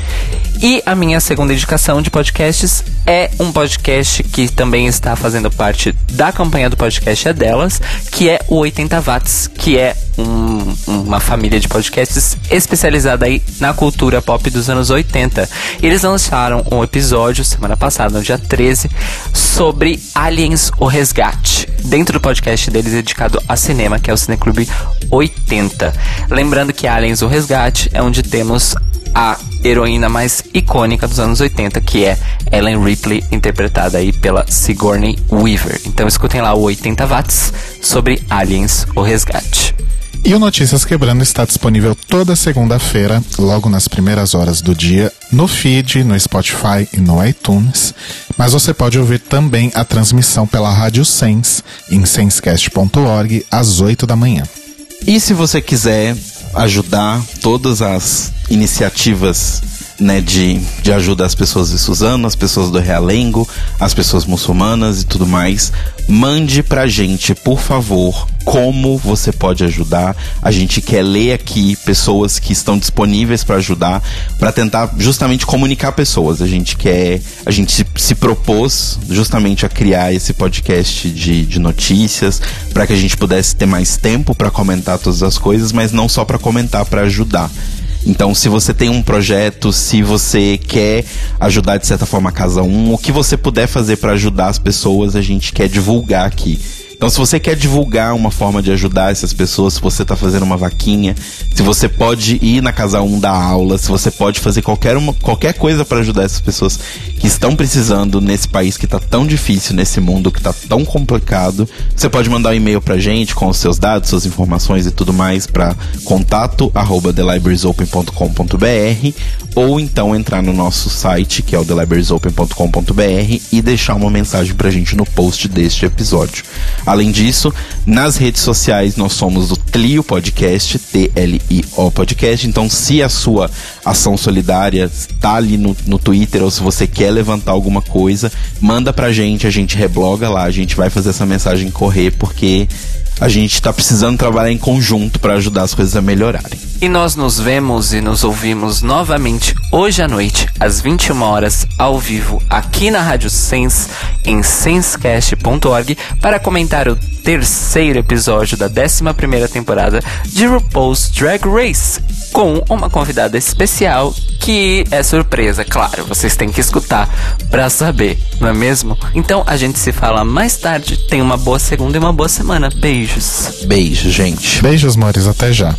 E a minha segunda indicação de podcasts é um podcast que também está fazendo parte da campanha do podcast é delas, que é o 80 Watts, que é um- uma família de podcasts especializada aí na cultura pop dos anos 80. Eles lançaram um episódio semana passada, no dia 13, sobre Aliens o Resgate. Dentro do podcast deles é dedicado a cinema, que é o Cineclube 80. Lembrando que Aliens o Resgate é onde temos a heroína mais icônica dos anos 80, que é Ellen Ripley, interpretada aí pela Sigourney Weaver. Então escutem lá o 80 watts sobre Aliens o Resgate. E o Notícias Quebrando está disponível toda segunda-feira, logo nas primeiras horas do dia, no feed, no Spotify e no iTunes. Mas você pode ouvir também a transmissão pela Rádio Sens, em senscast.org, às 8 da manhã. E se você quiser ajudar todas as iniciativas né, de, de ajuda às pessoas de Suzano, as pessoas do Realengo, as pessoas muçulmanas e tudo mais, mande pra gente, por favor, como você pode ajudar. A gente quer ler aqui pessoas que estão disponíveis para ajudar, para tentar justamente comunicar pessoas. A gente quer, a gente se, se propôs justamente a criar esse podcast de, de notícias para que a gente pudesse ter mais tempo para comentar todas as coisas, mas não só para comentar, para ajudar. Então, se você tem um projeto, se você quer ajudar de certa forma a Casa 1, o que você puder fazer para ajudar as pessoas, a gente quer divulgar aqui. Então, se você quer divulgar uma forma de ajudar essas pessoas, se você tá fazendo uma vaquinha, se você pode ir na Casa 1 dar aula, se você pode fazer qualquer, uma, qualquer coisa para ajudar essas pessoas que estão precisando nesse país que tá tão difícil, nesse mundo que tá tão complicado, você pode mandar um e-mail pra gente com os seus dados, suas informações e tudo mais para contato arroba thelibrariesopen.com.br ou então entrar no nosso site, que é o thelibrariesopen.com.br e deixar uma mensagem pra gente no post deste episódio. Além disso, nas redes sociais nós somos do Tlio Podcast, T-L-I-O Podcast. Então, se a sua ação solidária está ali no, no Twitter ou se você quer levantar alguma coisa, manda pra gente, a gente rebloga lá, a gente vai fazer essa mensagem correr porque a gente está precisando trabalhar em conjunto para ajudar as coisas a melhorarem. E nós nos vemos e nos ouvimos novamente hoje à noite, às 21 horas, ao vivo, aqui na Rádio Sense, em sensecast.org, para comentar o terceiro episódio da 11 temporada de RuPaul's Drag Race, com uma convidada especial que é surpresa, claro, vocês têm que escutar para saber, não é mesmo? Então a gente se fala mais tarde. Tenha uma boa segunda e uma boa semana. Beijos. Beijo, gente. Beijos, Mores, até já.